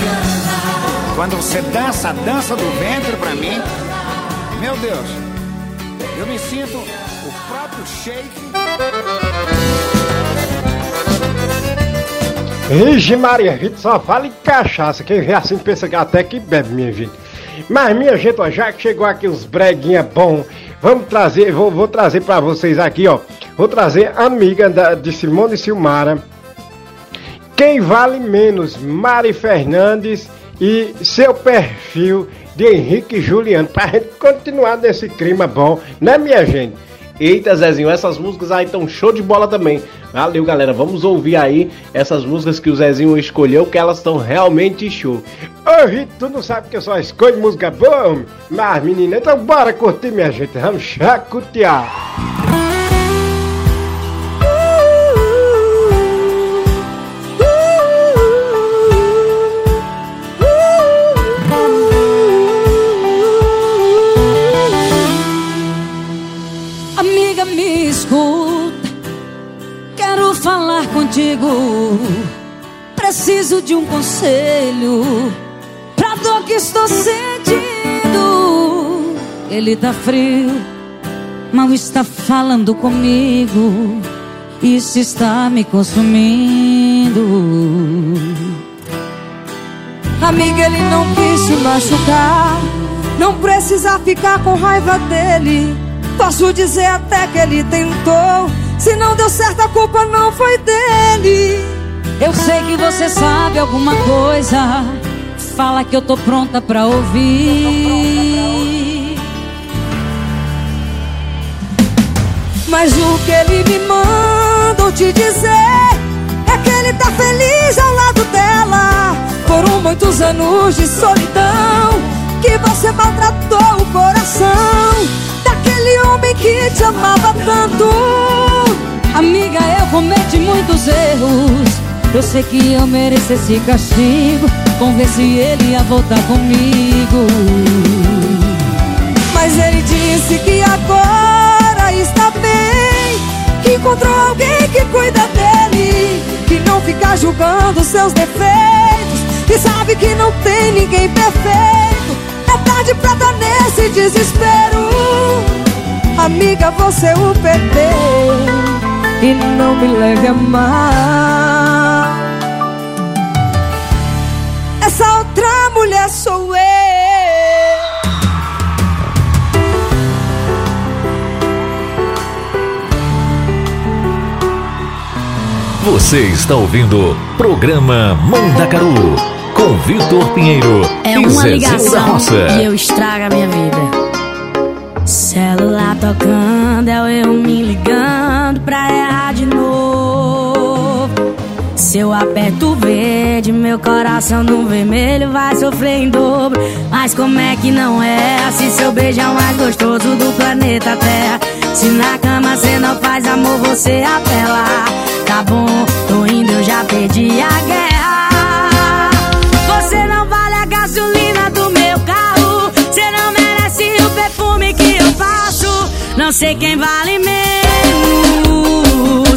quando você dança a dança do ventre pra mim, meu Deus, eu me sinto o próprio shake. Vixe Maria, a gente só fala em cachaça. Quem vê assim pensa que até que bebe, minha gente. Mas minha gente, ó, já que chegou aqui os breguinha bom, vamos trazer, vou, vou trazer para vocês aqui, ó. Vou trazer amiga da, de Simone Silmara. Quem vale menos, Mari Fernandes e seu perfil de Henrique Juliano. Pra gente continuar nesse clima bom, né, minha gente? Eita, Zezinho, essas músicas aí estão show de bola também. Valeu, galera. Vamos ouvir aí essas músicas que o Zezinho escolheu, que elas estão realmente show. Ô, Rito, tu não sabe que eu só escolho música boa, homem? Mas, menina, então bora curtir, minha gente. Vamos chacotear. Preciso de um conselho pra dor que estou sentindo. Ele tá frio, mal está falando comigo. Isso está me consumindo. Amiga, ele não quis te machucar. Não precisa ficar com raiva dele. Posso dizer até que ele tentou. Se não deu certo, a culpa não foi dele. Eu sei que você sabe alguma coisa. Fala que eu tô pronta pra ouvir. Mas o que ele me mandou te dizer é que ele tá feliz ao lado dela. Foram muitos anos de solidão que você maltratou o coração daquele homem que te amava tanto. Amiga, eu cometi muitos erros. Eu sei que eu mereço esse castigo. Se ele ia voltar comigo. Mas ele disse que agora está bem. Que encontrou alguém que cuida dele. Que não fica julgando seus defeitos. Que sabe que não tem ninguém perfeito. É tarde pra dar nesse desespero. Amiga, você o perdeu. E não me leve a mal. Essa outra mulher sou eu. Você está ouvindo o programa Mandacaru com Vitor Pinheiro É e uma Zezinho da ligação Roça. e eu estrago a minha vida. Celular tocando, é eu me ligando pra errar de novo. Se eu aperto o verde, meu coração no vermelho vai sofrer em dobro. Mas como é que não é? Se seu beijo é o mais gostoso do planeta Terra. Se na cama cê não faz amor, você apela. Tá bom, tô indo, eu já perdi a guerra. Não sei quem vale menos.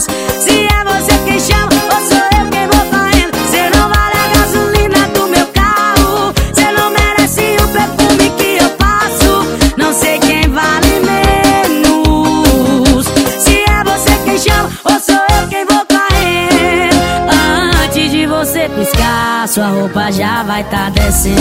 Se é você quem chama ou sou eu quem vou correndo. Você não vale a gasolina do meu carro. Você não merece o perfume que eu passo. Não sei quem vale menos. Se é você quem chama ou sou eu quem vou correndo. Antes de você piscar, sua roupa já vai tá descendo.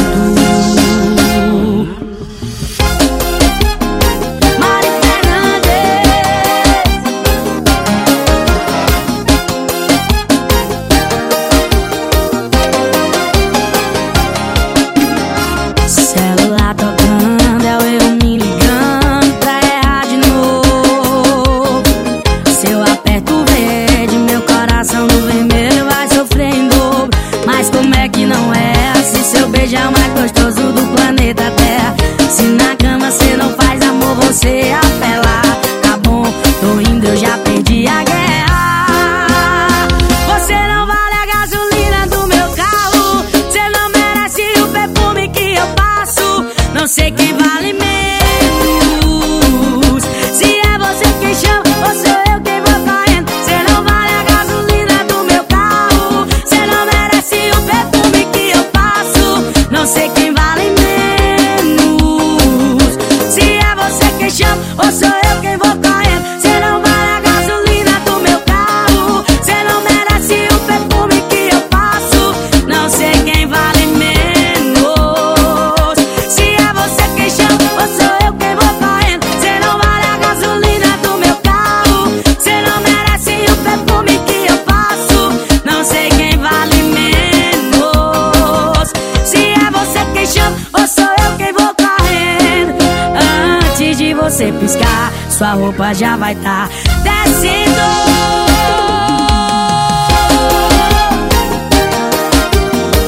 Vai tá descendo.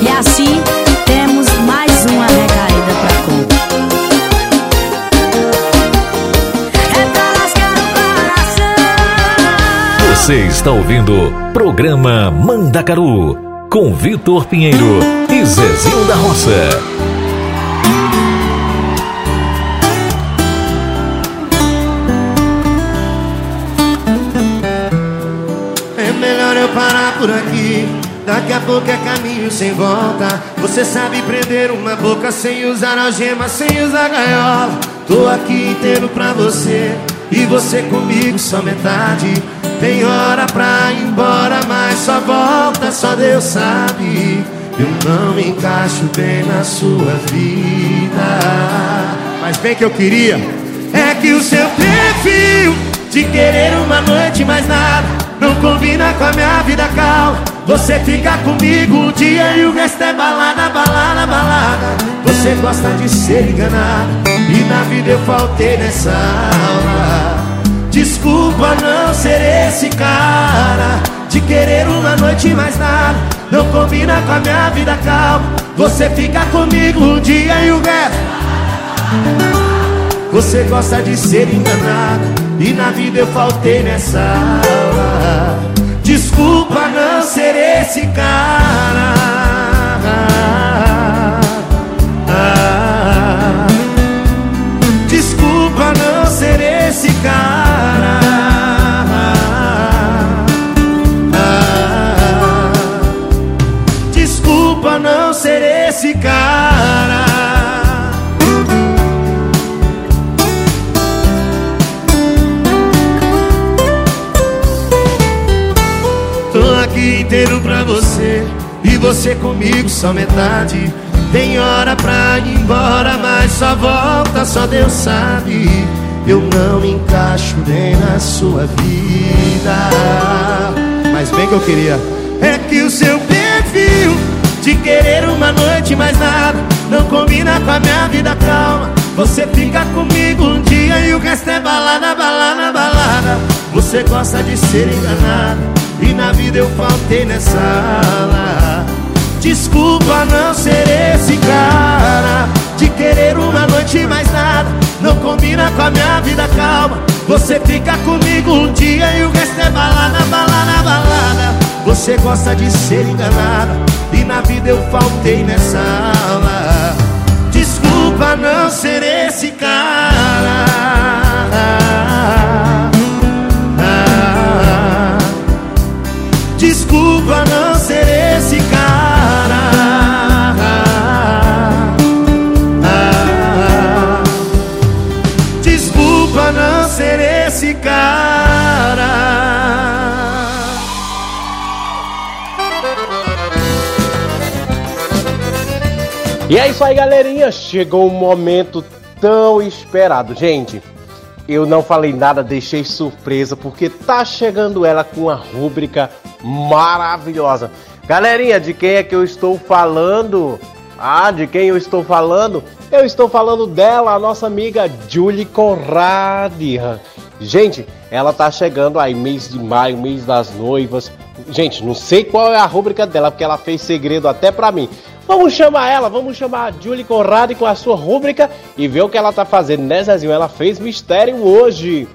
E assim temos mais uma recaída pra conta. É pra lascar o coração. Você está ouvindo Programa Mandacaru com Vitor Pinheiro e Zezinho da Roça. Por aqui. Daqui a pouco é caminho sem volta. Você sabe prender uma boca sem usar algema, sem usar gaiola. Tô aqui inteiro pra você e você comigo só metade. Tem hora pra ir embora, mas só volta, só Deus sabe. Eu não me encaixo bem na sua vida. Mas bem que eu queria. É que o seu perfil de querer uma noite mais nada não combina com a minha vida calma. Você fica comigo um dia e o resto é balada, balada, balada. Você gosta de ser enganado e na vida eu faltei nessa aula. Desculpa não ser esse cara de querer uma noite mais nada. Não combina com a minha vida calma. Você fica comigo um dia e o resto. Você gosta de ser enganado E na vida eu faltei nessa aula Desculpa não ser esse cara só metade. Tem hora pra ir embora Mas só volta, só Deus sabe. Eu não me encaixo nem na sua vida. Mas bem que eu queria. É que o seu perfil De querer uma noite mais nada Não combina com a minha vida calma. Você fica comigo um dia E o resto é balada, balada, balada. Você gosta de ser enganado e na vida eu faltei nessa aula Desculpa não ser esse cara De querer uma noite mais nada. Não combina com a minha vida calma. Você fica comigo um dia e o resto é balada, balada, balada. Você gosta de ser enganada E na vida eu faltei nessa aula. Desculpa não ser esse cara. Desculpa não ser esse E é isso aí, galerinha. Chegou o momento tão esperado. Gente, eu não falei nada, deixei surpresa, porque tá chegando ela com uma rúbrica maravilhosa. Galerinha, de quem é que eu estou falando? Ah, de quem eu estou falando? Eu estou falando dela, a nossa amiga Julie Conrad. Gente, ela tá chegando aí, mês de maio, mês das noivas. Gente, não sei qual é a rúbrica dela, porque ela fez segredo até pra mim. Vamos chamar ela, vamos chamar a Julie Conrad com a sua rúbrica e ver o que ela tá fazendo, né, Zezinho? Ela fez mistério hoje.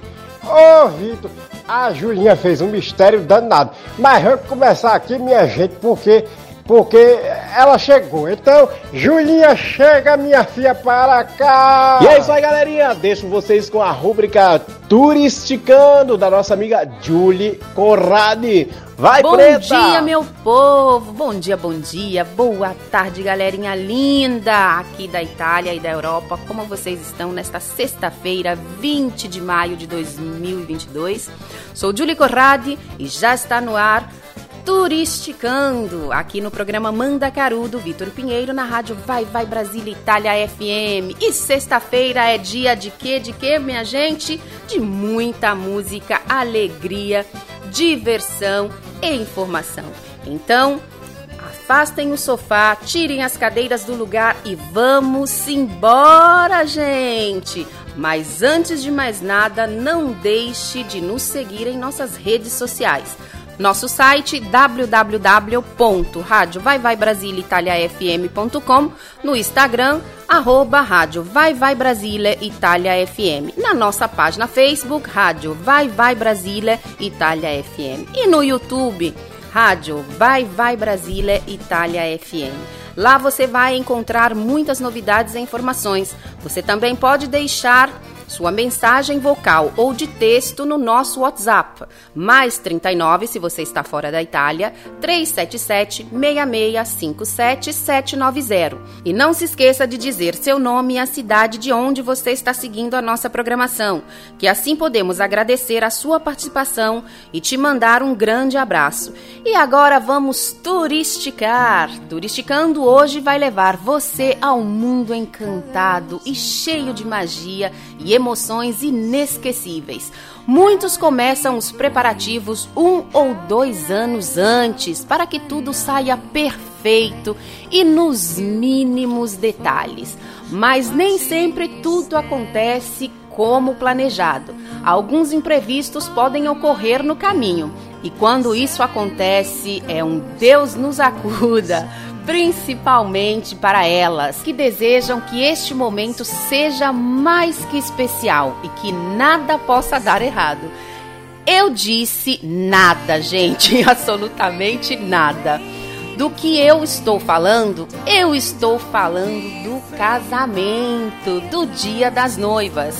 Ô, Vitor, a Julinha fez um mistério danado. Mas vamos começar aqui, minha gente, porque porque ela chegou. Então, Julinha, chega, minha filha, para cá. E é isso aí, galerinha. Deixo vocês com a rúbrica Turisticando da nossa amiga Julie Conrad. Vai, bom preta! dia, meu povo! Bom dia, bom dia, boa tarde, galerinha linda aqui da Itália e da Europa. Como vocês estão nesta sexta-feira, 20 de maio de 2022? Sou Julie Corradi e já está no ar Turisticando, aqui no programa Manda Caru do Vitor Pinheiro, na rádio Vai Vai Brasília Itália FM. E sexta-feira é dia de quê? De quê, minha gente? De muita música, alegria, diversão e informação. Então, afastem o sofá, tirem as cadeiras do lugar e vamos embora, gente! Mas antes de mais nada, não deixe de nos seguir em nossas redes sociais. Nosso site www.radiovaivaibrasiliaitaliafm.com no Instagram arroba Rádio Vai Vai Brasília Itália FM. Na nossa página Facebook, Rádio Vai Vai Brasília Itália FM. E no YouTube, Rádio Vai Vai Brasília Itália FM. Lá você vai encontrar muitas novidades e informações. Você também pode deixar sua mensagem vocal ou de texto no nosso WhatsApp, mais 39 se você está fora da Itália, 377 6657 790. E não se esqueça de dizer seu nome e a cidade de onde você está seguindo a nossa programação, que assim podemos agradecer a sua participação e te mandar um grande abraço. E agora vamos turisticar. Turisticando hoje vai levar você ao mundo encantado e cheio de magia e emoções inesquecíveis. Muitos começam os preparativos um ou dois anos antes para que tudo saia perfeito e nos mínimos detalhes. Mas nem sempre tudo acontece como planejado. Alguns imprevistos podem ocorrer no caminho. E quando isso acontece, é um Deus nos acuda principalmente para elas que desejam que este momento seja mais que especial e que nada possa dar errado. Eu disse nada, gente, absolutamente nada. Do que eu estou falando, eu estou falando do casamento, do Dia das Noivas.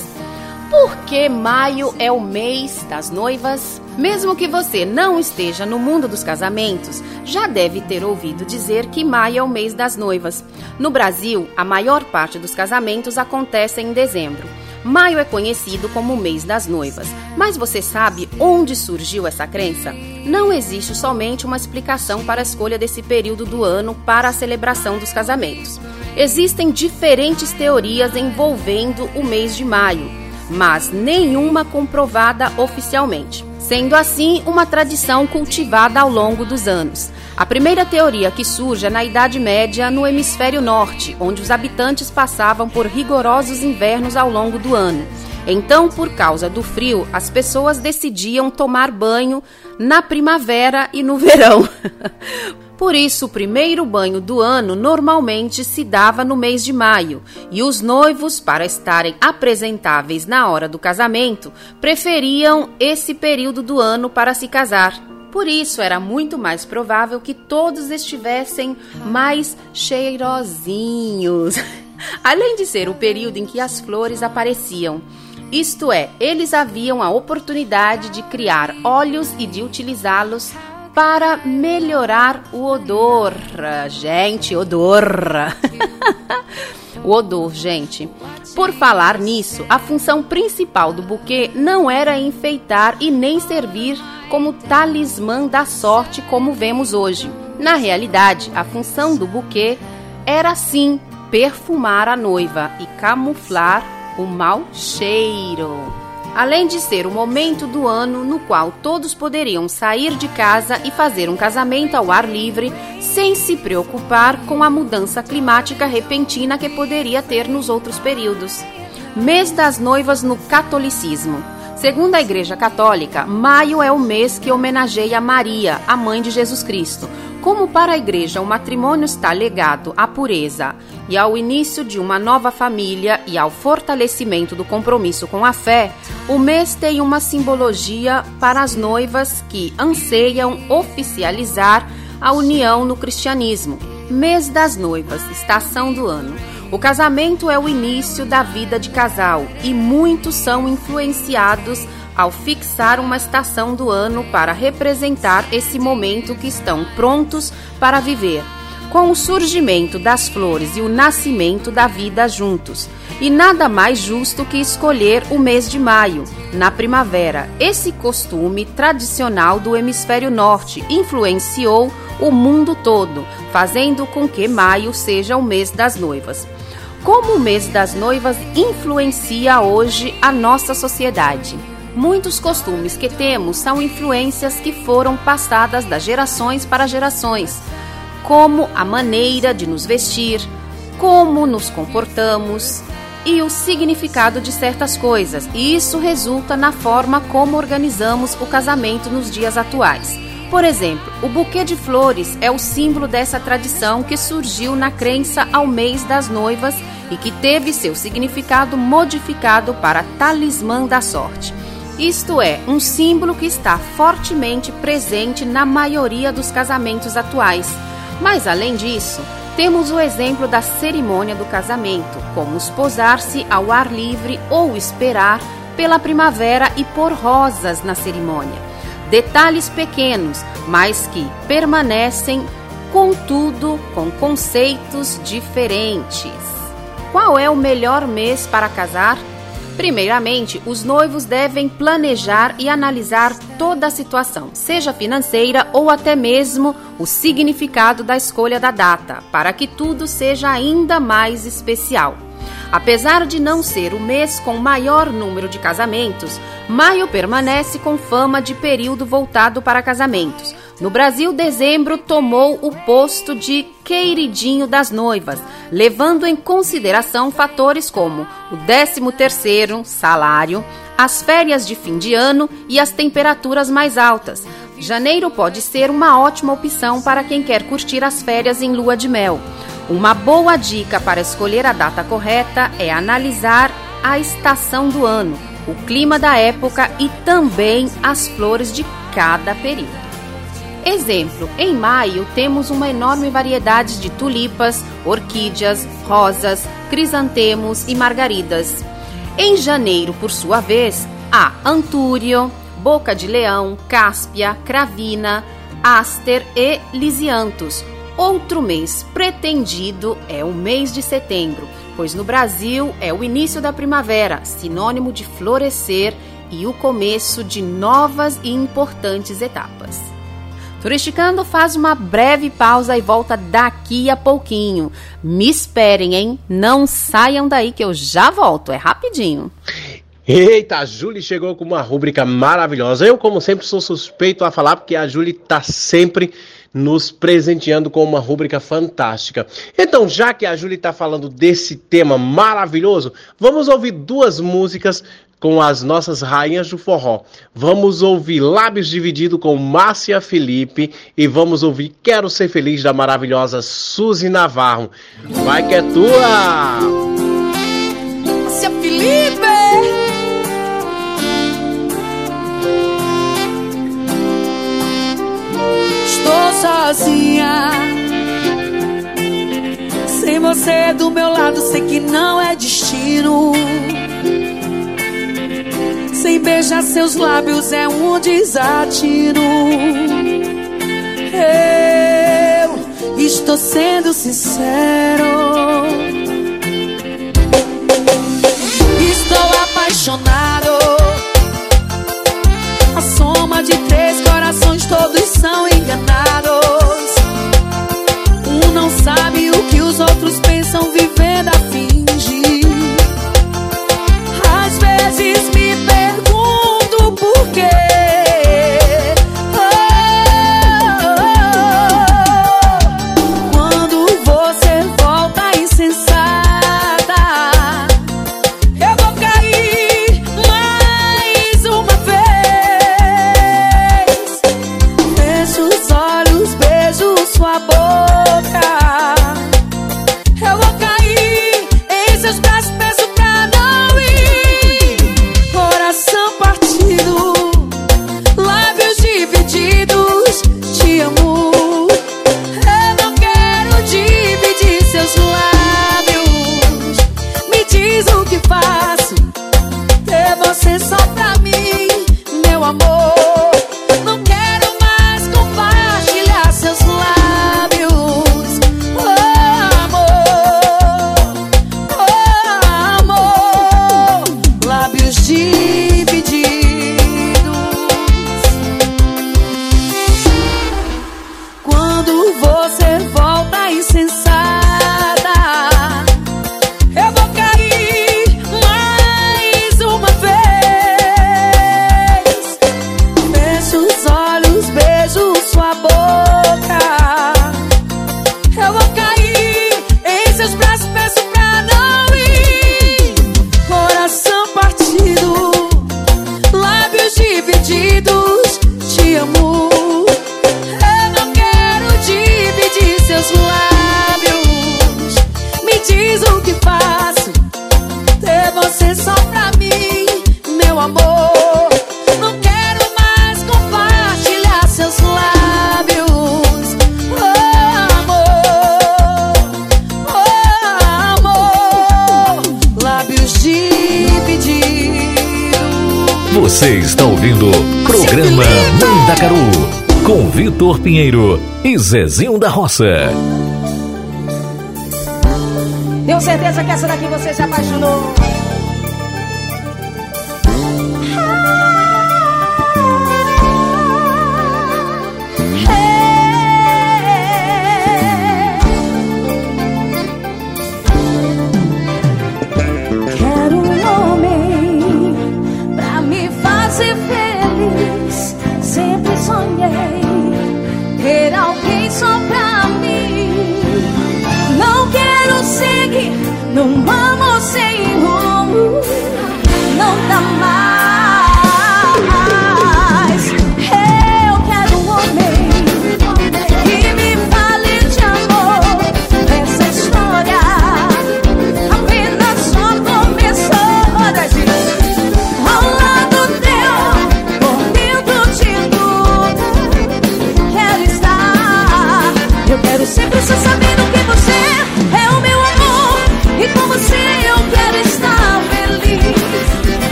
Porque maio é o mês das noivas? Mesmo que você não esteja no mundo dos casamentos, já deve ter ouvido dizer que maio é o mês das noivas. No Brasil, a maior parte dos casamentos acontece em dezembro. Maio é conhecido como o mês das noivas. Mas você sabe onde surgiu essa crença? Não existe somente uma explicação para a escolha desse período do ano para a celebração dos casamentos. Existem diferentes teorias envolvendo o mês de maio, mas nenhuma comprovada oficialmente sendo assim uma tradição cultivada ao longo dos anos. A primeira teoria que surge é na Idade Média, no hemisfério norte, onde os habitantes passavam por rigorosos invernos ao longo do ano. Então, por causa do frio, as pessoas decidiam tomar banho na primavera e no verão. Por isso, o primeiro banho do ano normalmente se dava no mês de maio, e os noivos, para estarem apresentáveis na hora do casamento, preferiam esse período do ano para se casar. Por isso, era muito mais provável que todos estivessem mais cheirosinhos. Além de ser o período em que as flores apareciam. Isto é, eles haviam a oportunidade de criar óleos e de utilizá-los para melhorar o odor. Gente, odor. o odor, gente. Por falar nisso, a função principal do buquê não era enfeitar e nem servir como talismã da sorte como vemos hoje. Na realidade, a função do buquê era sim perfumar a noiva e camuflar o mau cheiro além de ser o momento do ano no qual todos poderiam sair de casa e fazer um casamento ao ar livre sem se preocupar com a mudança climática repentina que poderia ter nos outros períodos. Mês das noivas no catolicismo. Segundo a Igreja Católica, maio é o mês que homenageia Maria, a mãe de Jesus Cristo. Como para a Igreja o matrimônio está legado à pureza e ao início de uma nova família e ao fortalecimento do compromisso com a fé, o mês tem uma simbologia para as noivas que anseiam oficializar a união no cristianismo. Mês das noivas, estação do ano. O casamento é o início da vida de casal e muitos são influenciados ao fixar uma estação do ano para representar esse momento que estão prontos para viver com o surgimento das flores e o nascimento da vida juntos. E nada mais justo que escolher o mês de maio, na primavera. Esse costume tradicional do hemisfério norte influenciou o mundo todo, fazendo com que maio seja o mês das noivas. Como o mês das noivas influencia hoje a nossa sociedade? Muitos costumes que temos são influências que foram passadas das gerações para gerações como a maneira de nos vestir, como nos comportamos, e o significado de certas coisas, e isso resulta na forma como organizamos o casamento nos dias atuais. Por exemplo, o buquê de flores é o símbolo dessa tradição que surgiu na crença ao mês das noivas e que teve seu significado modificado para talismã da sorte. Isto é, um símbolo que está fortemente presente na maioria dos casamentos atuais. Mas além disso, temos o exemplo da cerimônia do casamento, como esposar-se ao ar livre ou esperar pela primavera e pôr rosas na cerimônia. Detalhes pequenos, mas que permanecem, contudo, com conceitos diferentes. Qual é o melhor mês para casar? Primeiramente, os noivos devem planejar e analisar toda a situação, seja financeira ou até mesmo o significado da escolha da data, para que tudo seja ainda mais especial. Apesar de não ser o mês com maior número de casamentos, maio permanece com fama de período voltado para casamentos. No Brasil, dezembro tomou o posto de queridinho das noivas, levando em consideração fatores como o 13º salário, as férias de fim de ano e as temperaturas mais altas. Janeiro pode ser uma ótima opção para quem quer curtir as férias em lua de mel. Uma boa dica para escolher a data correta é analisar a estação do ano, o clima da época e também as flores de cada período. Exemplo: em maio temos uma enorme variedade de tulipas, orquídeas, rosas, crisantemos e margaridas. Em janeiro, por sua vez, há antúrio, boca de leão, cáspia, cravina, áster e lisianthus. Outro mês pretendido é o mês de setembro, pois no Brasil é o início da primavera, sinônimo de florescer e o começo de novas e importantes etapas. Turisticando faz uma breve pausa e volta daqui a pouquinho. Me esperem, hein? Não saiam daí que eu já volto, é rapidinho. Eita, a Julie chegou com uma rúbrica maravilhosa. Eu, como sempre, sou suspeito a falar porque a Julie tá sempre nos presenteando com uma rúbrica fantástica. Então, já que a Julie está falando desse tema maravilhoso, vamos ouvir duas músicas com as nossas rainhas do forró. Vamos ouvir Lábios Dividido com Márcia Felipe e vamos ouvir Quero Ser Feliz da maravilhosa Suzy Navarro. Vai que é tua! Márcia Felipe! Estou sozinha. Sem você do meu lado, sei que não é destino. Sem beijar seus lábios é um desatino. Eu estou sendo sincero. Estou apaixonado. A soma de três corações, todos são enganados. Um não sabe o que os outros pensam, vivendo a ouvindo Programa Mandacaru com Vitor Pinheiro e Zezinho da Roça. Tenho certeza que essa daqui você se apaixonou.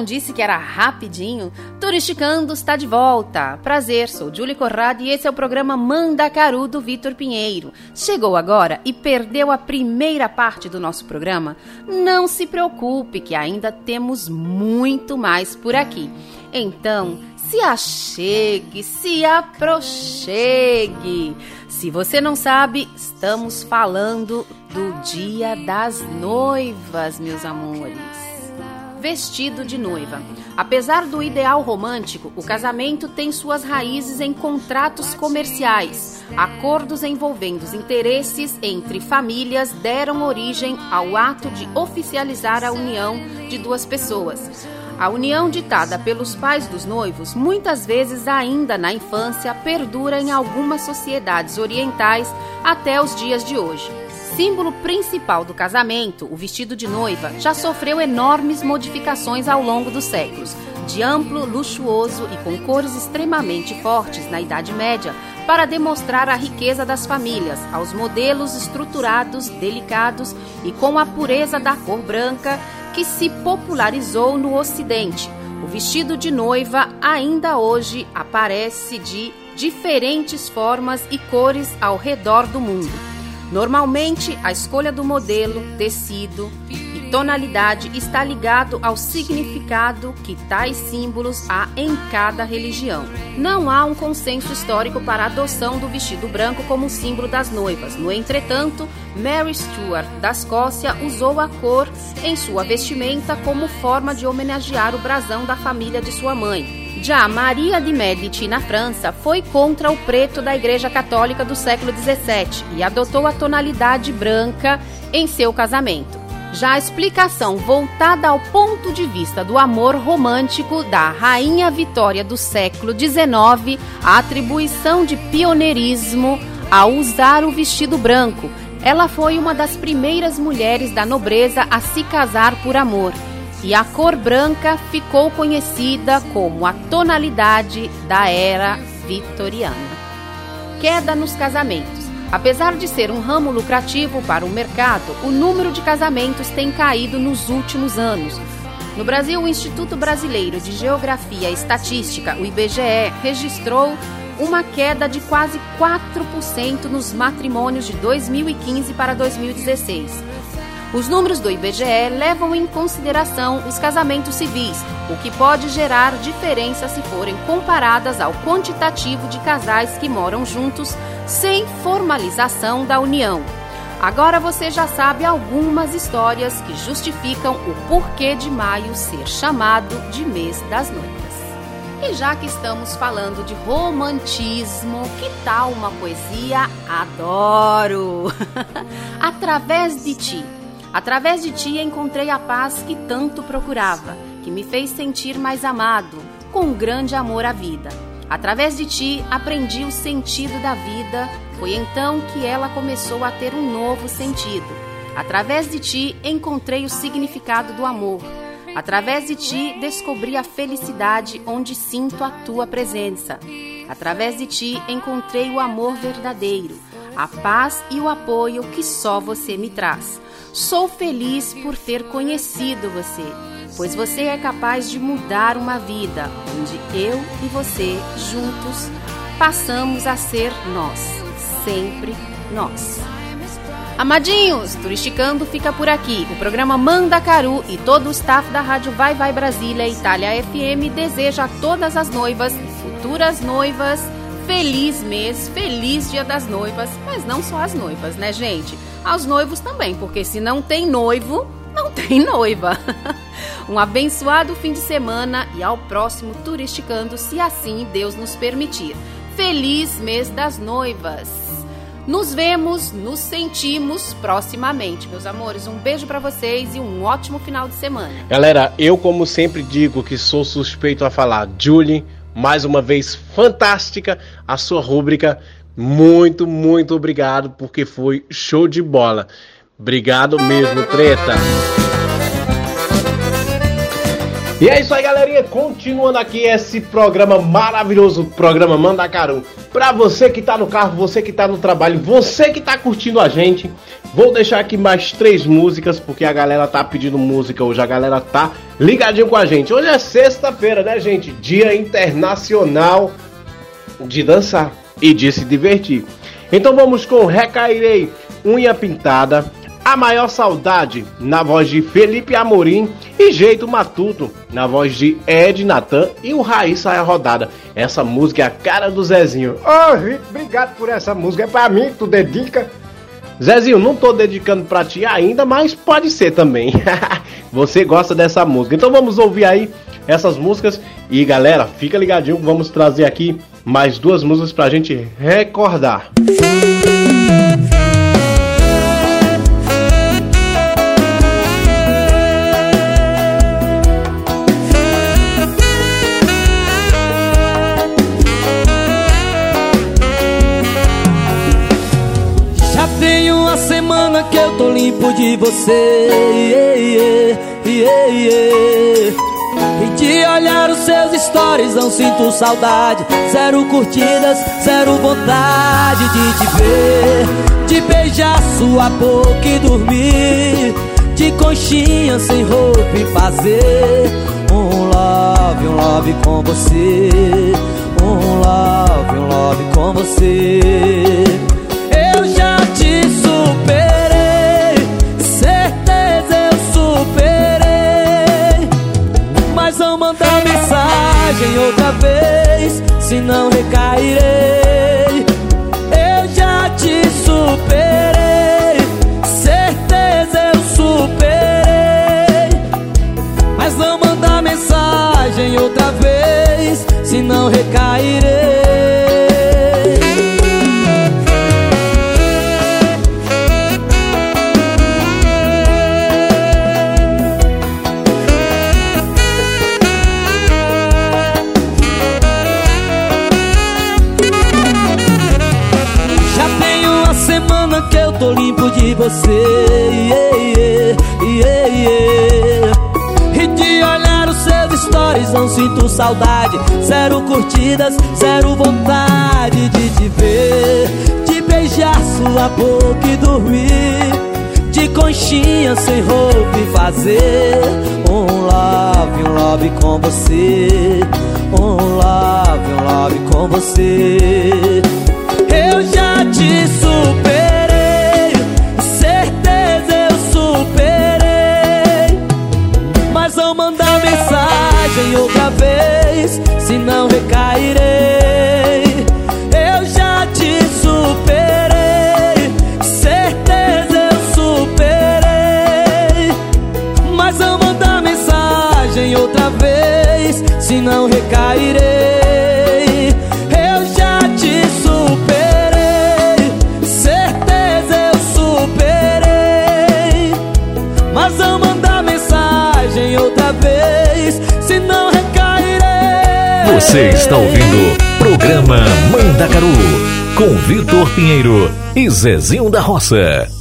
Não disse que era rapidinho? Turisticando está de volta. Prazer, sou Julie Corrado e esse é o programa Mandacaru do Vitor Pinheiro. Chegou agora e perdeu a primeira parte do nosso programa? Não se preocupe que ainda temos muito mais por aqui. Então, se achegue, se aproxegue. Se você não sabe, estamos falando do Dia das Noivas, meus amores vestido de noiva. Apesar do ideal romântico, o casamento tem suas raízes em contratos comerciais. Acordos envolvendo os interesses entre famílias deram origem ao ato de oficializar a união de duas pessoas. A união ditada pelos pais dos noivos, muitas vezes ainda na infância, perdura em algumas sociedades orientais até os dias de hoje. Símbolo principal do casamento, o vestido de noiva, já sofreu enormes modificações ao longo dos séculos. De amplo, luxuoso e com cores extremamente fortes na Idade Média, para demonstrar a riqueza das famílias, aos modelos estruturados, delicados e com a pureza da cor branca que se popularizou no Ocidente. O vestido de noiva ainda hoje aparece de diferentes formas e cores ao redor do mundo. Normalmente, a escolha do modelo, tecido e tonalidade está ligado ao significado que tais símbolos há em cada religião. Não há um consenso histórico para a adoção do vestido branco como símbolo das noivas. No entretanto, Mary Stuart da Escócia usou a cor em sua vestimenta como forma de homenagear o brasão da família de sua mãe. Já Maria de Medici, na França, foi contra o preto da Igreja Católica do século XVII e adotou a tonalidade branca em seu casamento. Já a explicação voltada ao ponto de vista do amor romântico da Rainha Vitória do século XIX, a atribuição de pioneirismo ao usar o vestido branco. Ela foi uma das primeiras mulheres da nobreza a se casar por amor e a cor branca ficou conhecida como a tonalidade da era vitoriana. Queda nos casamentos. Apesar de ser um ramo lucrativo para o mercado, o número de casamentos tem caído nos últimos anos. No Brasil, o Instituto Brasileiro de Geografia e Estatística, o IBGE, registrou uma queda de quase 4% nos matrimônios de 2015 para 2016. Os números do IBGE levam em consideração os casamentos civis, o que pode gerar diferença se forem comparadas ao quantitativo de casais que moram juntos sem formalização da união. Agora você já sabe algumas histórias que justificam o porquê de maio ser chamado de mês das noivas. E já que estamos falando de romantismo, que tal uma poesia? Adoro! Através de ti Através de ti encontrei a paz que tanto procurava, que me fez sentir mais amado, com grande amor à vida. Através de ti aprendi o sentido da vida, foi então que ela começou a ter um novo sentido. Através de ti encontrei o significado do amor. Através de ti descobri a felicidade onde sinto a tua presença. Através de ti encontrei o amor verdadeiro, a paz e o apoio que só você me traz. Sou feliz por ter conhecido você, pois você é capaz de mudar uma vida onde eu e você juntos passamos a ser nós, sempre nós. Amadinhos, Turisticando fica por aqui. O programa Manda Caru e todo o staff da Rádio Vai Vai Brasília Itália FM deseja a todas as noivas futuras noivas feliz mês, feliz Dia das Noivas, mas não só as noivas, né, gente? Aos noivos também, porque se não tem noivo, não tem noiva. um abençoado fim de semana e ao próximo Turisticando, se assim Deus nos permitir. Feliz mês das noivas! Nos vemos, nos sentimos proximamente, meus amores. Um beijo para vocês e um ótimo final de semana. Galera, eu como sempre digo que sou suspeito a falar. Julie, mais uma vez fantástica a sua rúbrica muito, muito obrigado, porque foi show de bola. Obrigado mesmo, treta. E é isso aí, galerinha. Continuando aqui esse programa maravilhoso, programa Mandacaru. Pra você que tá no carro, você que tá no trabalho, você que tá curtindo a gente, vou deixar aqui mais três músicas, porque a galera tá pedindo música hoje, a galera tá ligadinho com a gente. Hoje é sexta-feira, né, gente? Dia Internacional de Dançar e de se divertir. Então vamos com Recairei, Unha Pintada, A Maior Saudade, na voz de Felipe Amorim e Jeito Matuto, na voz de Ed Natan e o Raiz Saia Rodada. Essa música é a cara do Zezinho. Ô, oh, Vitor, obrigado por essa música. É pra mim que tu dedica. Zezinho, não tô dedicando pra ti ainda, mas pode ser também. Você gosta dessa música. Então vamos ouvir aí essas músicas. E galera, fica ligadinho, vamos trazer aqui mais duas músicas pra gente recordar. Já tem uma semana que eu tô limpo de você. Yeah, yeah, yeah, de olhar os seus stories não sinto saudade. Zero curtidas, zero vontade de te ver. De beijar sua boca e dormir. De conchinha sem roupa e fazer. Um love, um love com você. Um love, um love com você coragem outra vez, se não recairei. Eu já te superei, certeza eu superei. Mas não manda mensagem outra vez, se não recairei. você yeah, yeah, yeah. E de olhar os seus stories não sinto saudade Zero curtidas, zero vontade de te ver De beijar sua boca e dormir de conchinha sem roupa e fazer um love, um love com você, um love, um love com você. Eu já te super vez, se não recairei. Eu já te superei, certeza eu superei. Mas não manda mensagem outra vez, se não recairei. Você está ouvindo Programa Manda Mandacaru com Vitor Pinheiro e Zezinho da Roça.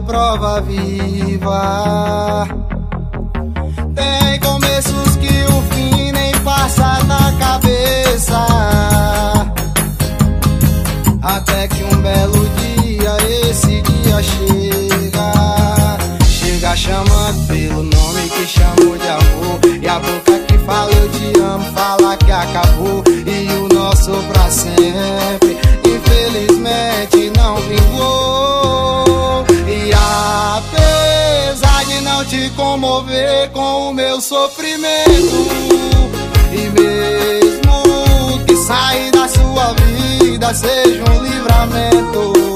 prova viva. sofrimento. E mesmo que sair da sua vida seja um livramento.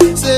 Say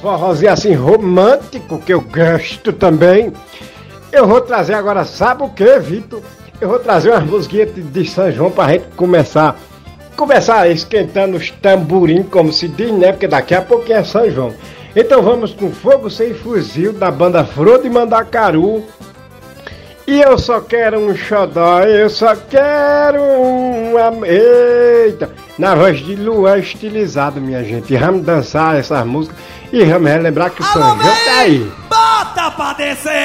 forrozinhos assim romântico que eu gosto também. Eu vou trazer agora, sabe o que, Vitor? Eu vou trazer umas musiquinhas de São João pra gente começar. Começar esquentando os tamborim, como se diz, né? Porque daqui a pouquinho é São João. Então vamos com Fogo Sem Fuzil da banda Frodo e Mandacaru. E eu só quero um xodó, eu só quero um. Eita! na voz de Luan é estilizado, minha gente. E vamos dançar essas músicas e vamos relembrar é que o sangue João tá aí. Bota pra descer!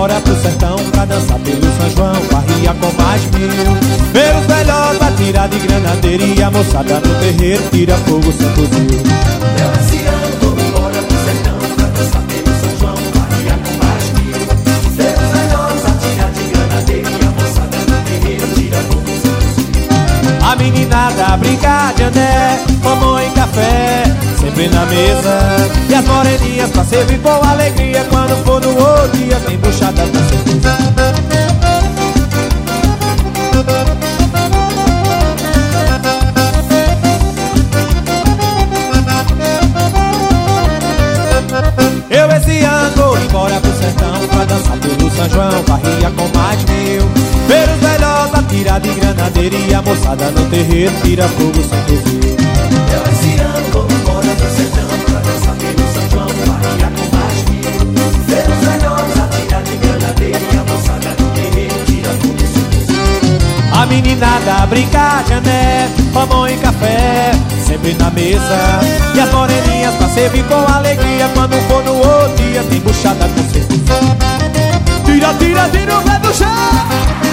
embora pro sertão Pra dançar pelo São João, barria com mais mil. Ver os velhos atirar de granadeira E a moçada no terreiro tira fogo sem fuzil. Eu vou embora pro sertão Pra dançar pelo São João, barria com mais mil. De granadeira a moçada do terreiro tira fogo sem A meninada brincar de andé, mamão e café. Eu esse ano vou embora pro sertão Pra dançar pelo São João, barria com mais mil. Ver os velhos atirar de granadeira E a moçada no terreiro tira fogo sem fuzil A meninada brinca de ané, mamão e café Sempre na mesa. E as moreninhas pra servir com alegria Quando for no outro dia tem buchada com certeza. Tira, tira, tira o pé do chão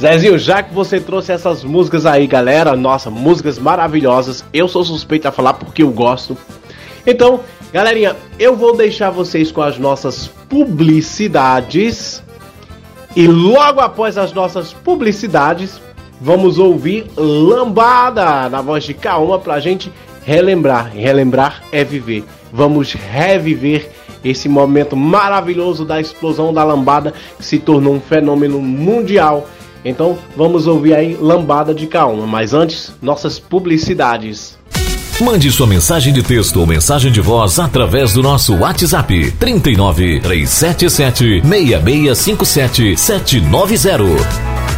Zezinho, já que você trouxe essas músicas aí, galera, nossa, músicas maravilhosas. Eu sou suspeito a falar porque eu gosto. Então, galerinha, eu vou deixar vocês com as nossas publicidades. E logo após as nossas publicidades, vamos ouvir Lambada na voz de Kaoma pra gente relembrar. Relembrar é viver. Vamos reviver esse momento maravilhoso da explosão da lambada que se tornou um fenômeno mundial. Então vamos ouvir aí Lambada de Kaoma. Mas antes, nossas publicidades. Mande sua mensagem de texto ou mensagem de voz através do nosso WhatsApp 39 377 6657 790.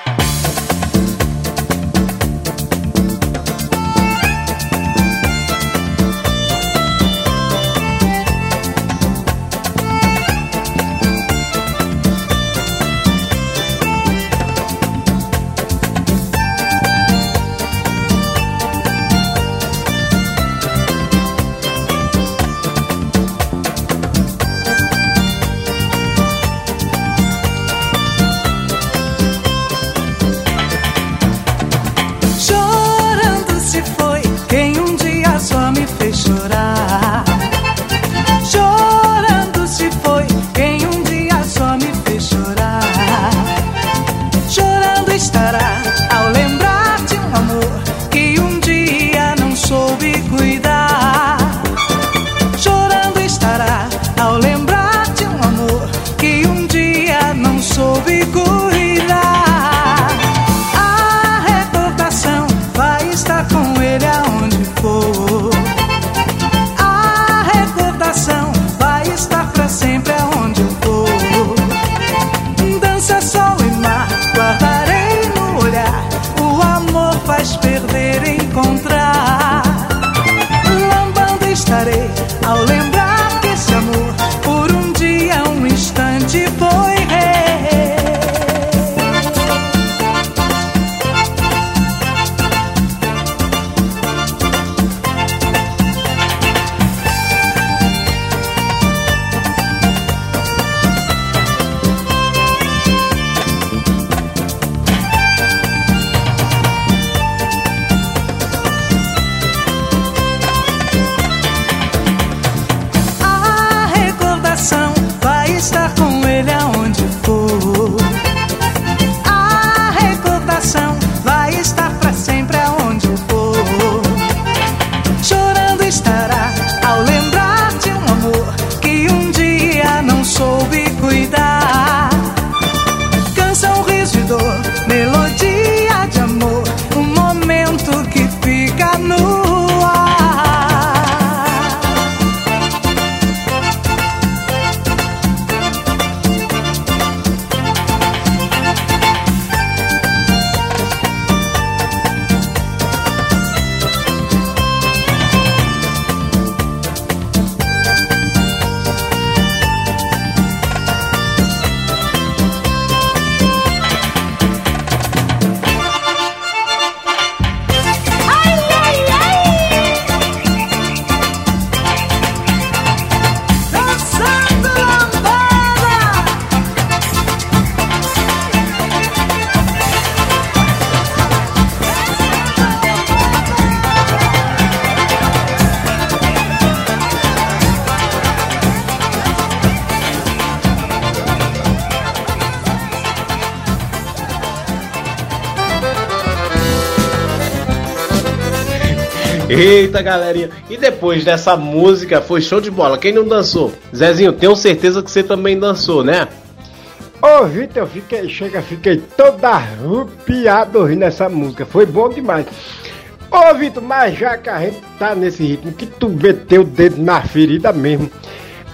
Eita, galerinha. E depois dessa música, foi show de bola. Quem não dançou? Zezinho, tenho certeza que você também dançou, né? Ô, Vitor, eu fiquei, chega, fiquei todo arrupiado ouvindo essa música. Foi bom demais. Ô, Vitor, mas já que a gente tá nesse ritmo, que tu meteu o dedo na ferida mesmo.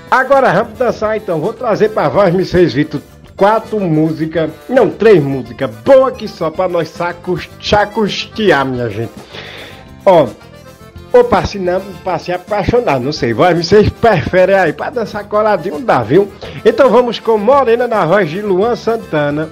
Agora vamos dançar então. Vou trazer pra voz, fez, Vitor, quatro músicas, não, três músicas, boa que só pra nós sacos, chacustear, minha gente. Ó, ou pra se, não, pra se apaixonar, não sei, vai, vocês preferem aí, pra dançar coladinho dá, viu? Então vamos com Morena na voz de Luan Santana.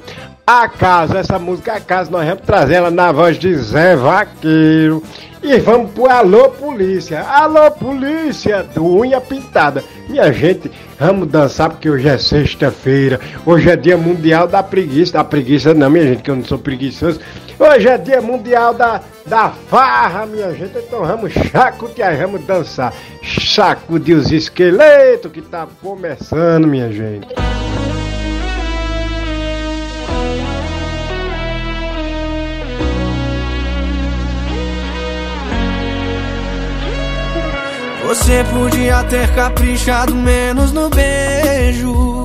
A casa, essa música A casa, nós vamos trazer ela na voz de Zé Vaqueiro. E vamos pro Alô Polícia. Alô Polícia, do Unha Pintada. Minha gente, vamos dançar porque hoje é sexta-feira. Hoje é dia mundial da preguiça. Da preguiça não, minha gente, que eu não sou preguiçoso. Hoje é dia mundial da, da farra, minha gente. Então vamos chacotear, vamos dançar. Sacudir os esqueletos que tá começando, minha gente. Você podia ter caprichado menos no beijo.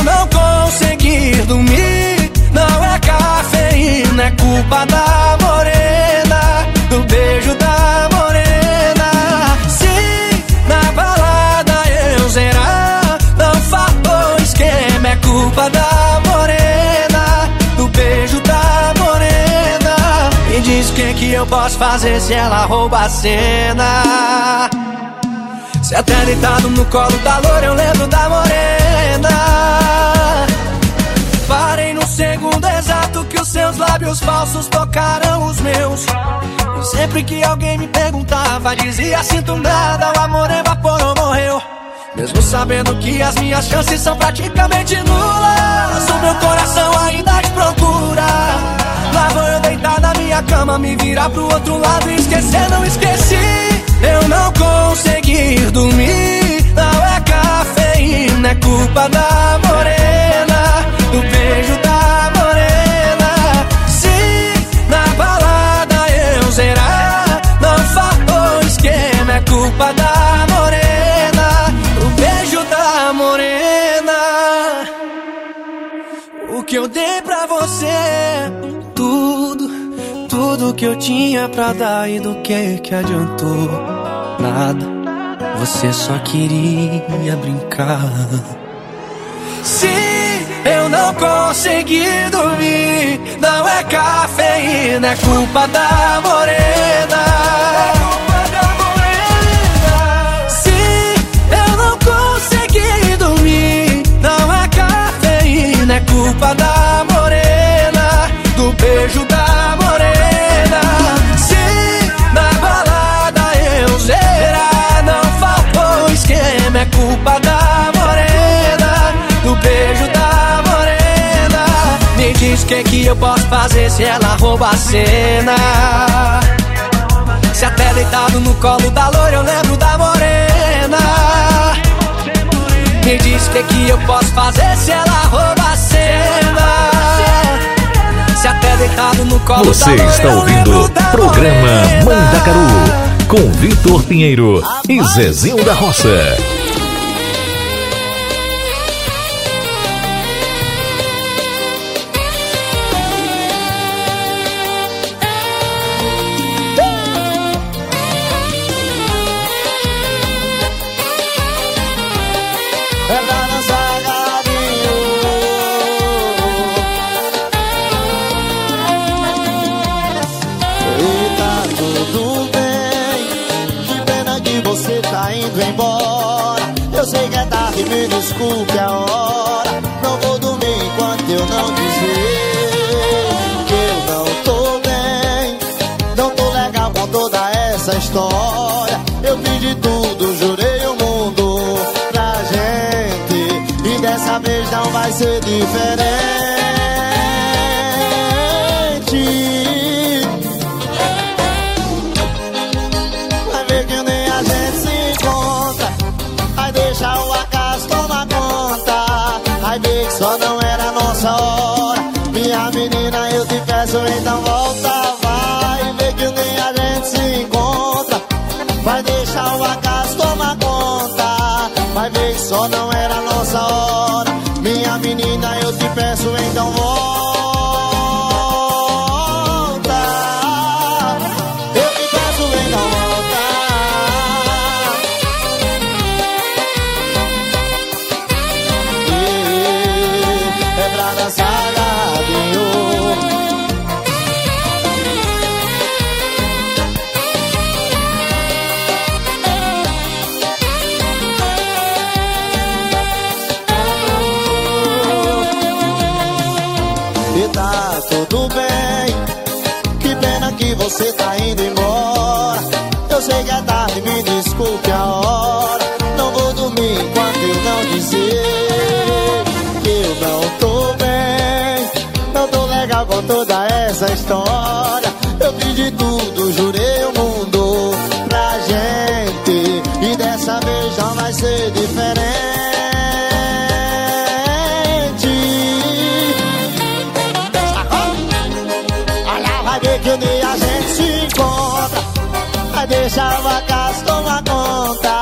Eu não conseguir dormir, não é cafeína, é culpa da morena, do beijo da morena. Se na balada eu zerar, não faltou esquema, é culpa da morena, do beijo da morena. Me diz o que que eu posso fazer se ela rouba a cena. Se até deitado no colo da loura eu lembro da morena. Parei no segundo exato que os seus lábios falsos tocaram os meus. E sempre que alguém me perguntava, dizia sinto nada, o amor evaporou, morreu. Mesmo sabendo que as minhas chances são praticamente nulas, o meu coração ainda te procura. Lá vou eu deitar na minha cama, me virar pro outro lado e esquecer, não esqueci. Eu não consegui dormir, não é cafeína, é culpa da morena, do beijo da morena. Se na balada eu zerar, não faltou esquema, é culpa da que eu tinha pra dar e do que que adiantou? Nada, você só queria brincar. Se eu não conseguir dormir, não é cafeína, é culpa da morena. Se eu não conseguir dormir, não é cafeína, é culpa da morena, do beijo é culpa da morena, do beijo da morena. Me diz o que que eu posso fazer se ela rouba a cena. Se até deitado no colo da loira eu lembro da morena. Me diz o que que eu posso fazer se ela rouba a cena. Se até deitado no colo Você da loira está ouvindo da Programa. Mandacaru com Vitor Pinheiro e Zezinho da Roça. Me desculpe a hora Não vou dormir enquanto eu não dizer Que eu não tô bem Não tô legal com toda essa história. Eu fiz de tudo, jurei o mundo pra gente. E dessa vez não vai ser diferente. Hora. Minha menina, eu te peço, então volta. Vai ver que nem a gente se encontra. Vai deixar o acaso tomar conta. Vai ver que só não era nossa hora. Minha menina, eu te peço, então volta. História Eu fiz de tudo, jurei o mundo pra gente E dessa vez não vai ser diferente Olha, vai ver que um dia a gente se encontra. Vai deixar o acaso tomar conta.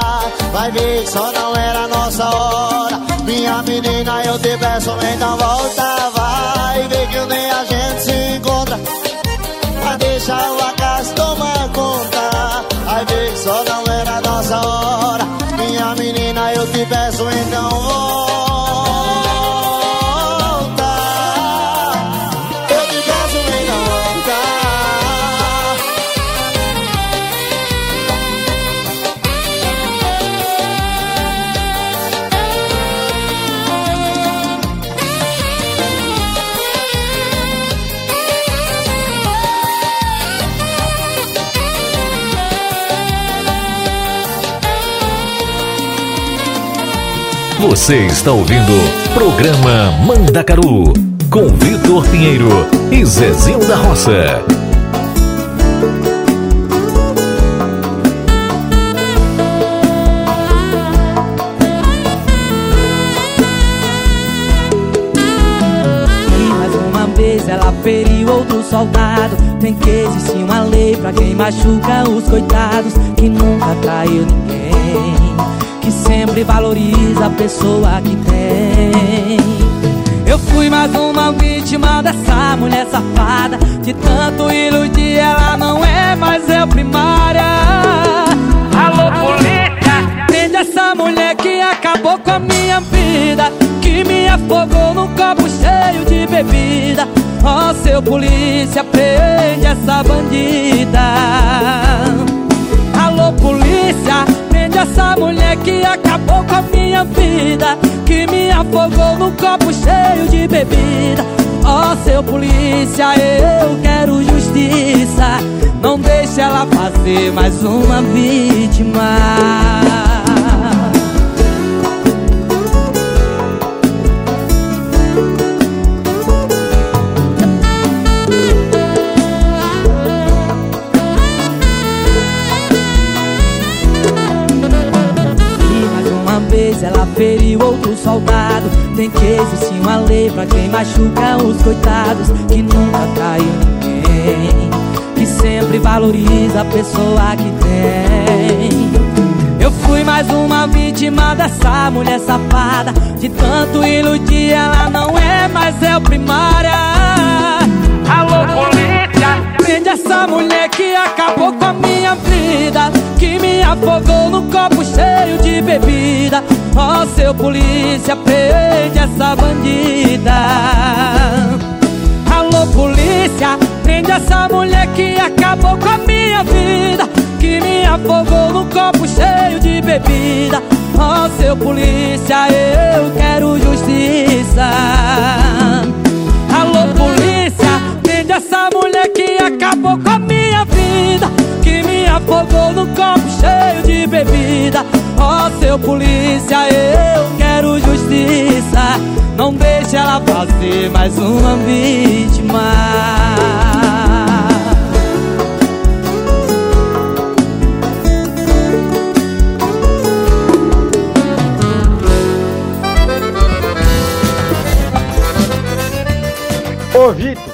Vai ver que só não era nossa hora. Minha menina, eu te peço, então volta. Vai ver que um dia eu te Você está ouvindo programa Mandacaru com Vitor Pinheiro e Zezinho da Roça. E mais uma vez ela feriu outro soldado. Tem que existir uma lei pra quem machuca os coitados. Que nunca traiu ninguém. Sempre valoriza a pessoa que tem. Eu fui mais uma vítima dessa mulher safada. De tanto iludir, ela não é mais eu primária. Alô, polícia! Prende essa mulher que acabou com a minha vida. Que me afogou num copo cheio de bebida. Ó, seu polícia, prende essa bandida. Alô, polícia, essa mulher que acabou com a minha vida. Que me afogou num copo cheio de bebida. Ó, seu polícia, eu quero justiça. Não deixe ela fazer mais uma vítima. Feriu outro soldado. Tem que existir uma lei pra quem machuca os coitados. Que nunca traiu ninguém. Que sempre valoriza a pessoa que tem. Eu fui mais uma vítima dessa mulher safada. De tanto iludir, ela não é mais eu primária. Alô, polícia! Prende essa mulher que acabou com a minha vida. Que me afogou num copo cheio de bebida. Ó, seu polícia, prende essa bandida. Alô, polícia, prende essa mulher que acabou com a minha vida. Que me afogou num copo cheio de bebida. Ó, seu polícia, eu quero justiça. Alô, polícia, prende essa mulher que acabou com a minha vida. Que me afogou polícia, eu quero justiça. Não deixe ela fazer mais uma vítima. Ô Vitor,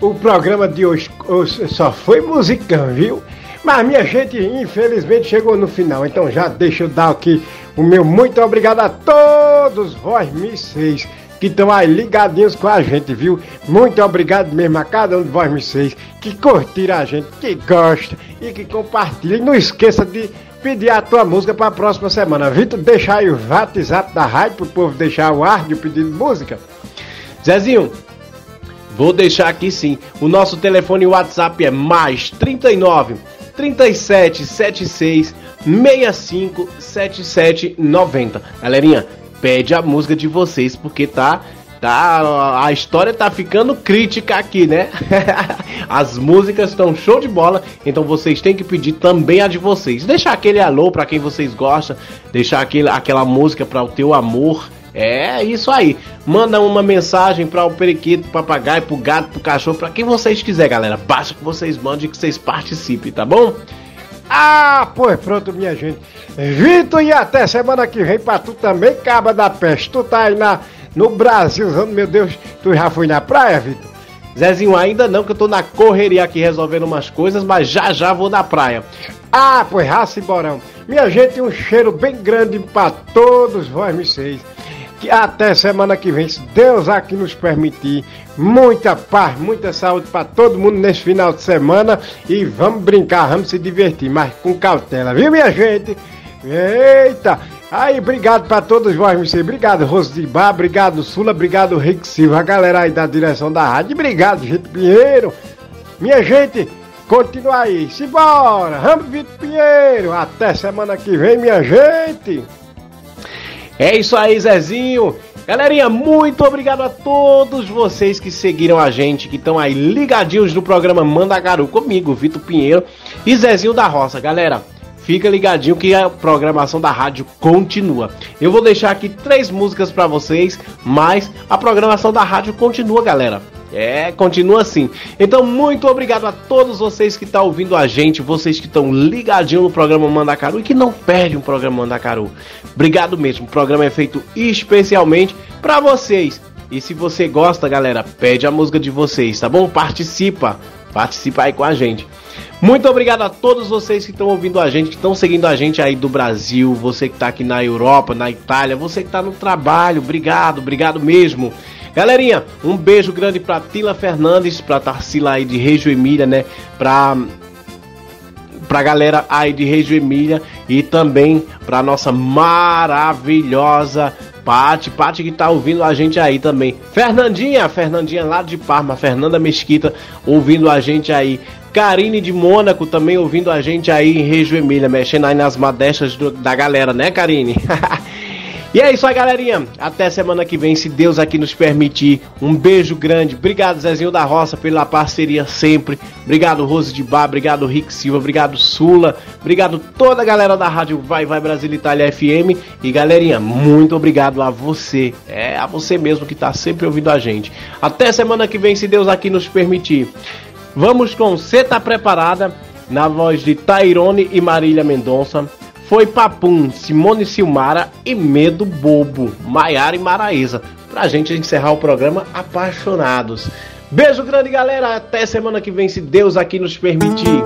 o programa de hoje só foi musicão, viu? Mas minha gente, infelizmente, chegou no final. Então já deixa eu dar aqui o meu muito obrigado a todos vós mísseis que estão aí ligadinhos com a gente, viu? Muito obrigado mesmo a cada um de vós mísseis que curtiram a gente, que gosta e que compartilha. E não esqueça de pedir a tua música para a próxima semana. Vitor, deixa aí o WhatsApp da rádio pro povo deixar o ar de música. Zezinho, vou deixar aqui sim. O nosso telefone WhatsApp é mais 39 37 76 65 77 90. Galerinha, pede a música de vocês porque tá tá a história tá ficando crítica aqui, né? As músicas estão show de bola, então vocês têm que pedir também a de vocês. Deixar aquele alô para quem vocês gostam, deixar aquele, aquela música para o teu amor. É isso aí. Manda uma mensagem para o periquito, pro papagaio, pro gato, pro cachorro, para quem vocês quiser, galera. Basta que vocês mandem que vocês participem, tá bom? Ah, pois pronto, minha gente. Vitor, e até semana que vem pra tu também, caba da peste. Tu tá aí na, no Brasil, meu Deus, tu já foi na praia, Vitor? Zezinho, ainda não, que eu tô na correria aqui resolvendo umas coisas, mas já já vou na praia. Ah, pois raça e borão. Minha gente, um cheiro bem grande pra todos vós, vocês. Que até semana que vem, se Deus aqui nos permitir, muita paz, muita saúde para todo mundo nesse final de semana e vamos brincar, vamos se divertir, mas com cautela, viu minha gente? Eita! Aí, obrigado para todos vós, MC. Obrigado, Rosa de Bar, obrigado, Sula, obrigado, Rick Silva, a galera aí da direção da rádio. Obrigado, gente Pinheiro. Minha gente, continua aí. Simbora! Vamos, Vitor Pinheiro. Até semana que vem, minha gente. É isso aí, Zezinho. Galerinha, muito obrigado a todos vocês que seguiram a gente, que estão aí ligadinhos no programa Manda Garu comigo, Vitor Pinheiro e Zezinho da Roça. Galera, fica ligadinho que a programação da rádio continua. Eu vou deixar aqui três músicas para vocês, mas a programação da rádio continua, galera. É, continua assim. Então, muito obrigado a todos vocês que estão tá ouvindo a gente, vocês que estão ligadinho no programa Mandacaru e que não perdem o programa Mandacaru. Obrigado mesmo. O programa é feito especialmente para vocês. E se você gosta, galera, pede a música de vocês, tá bom? Participa. Participa aí com a gente. Muito obrigado a todos vocês que estão ouvindo a gente, que estão seguindo a gente aí do Brasil, você que está aqui na Europa, na Itália, você que está no trabalho, obrigado, obrigado mesmo. Galerinha, um beijo grande pra Tila Fernandes, pra Tarsila aí de Reggio Emília, né? Pra pra galera aí de Reggio Emília e também pra nossa maravilhosa Pati, Pati que tá ouvindo a gente aí também. Fernandinha, Fernandinha lá de Parma, Fernanda Mesquita ouvindo a gente aí. Karine de Mônaco também ouvindo a gente aí em Reggio Emília, mexendo aí nas madeixas do, da galera, né, Karine? E é isso aí, galerinha. Até semana que vem, se Deus aqui nos permitir. Um beijo grande. Obrigado, Zezinho da Roça, pela parceria sempre. Obrigado, Rose de Bar. Obrigado, Rick Silva. Obrigado, Sula. Obrigado, toda a galera da rádio Vai Vai Brasil Itália FM. E, galerinha, muito obrigado a você. É a você mesmo que tá sempre ouvindo a gente. Até semana que vem, se Deus aqui nos permitir. Vamos com Cê Tá Preparada, na voz de Tairone e Marília Mendonça foi Papum, Simone Silmara e Medo Bobo, Maiara e Maraísa. Pra gente encerrar o programa Apaixonados. Beijo grande, galera. Até semana que vem, se Deus aqui nos permitir.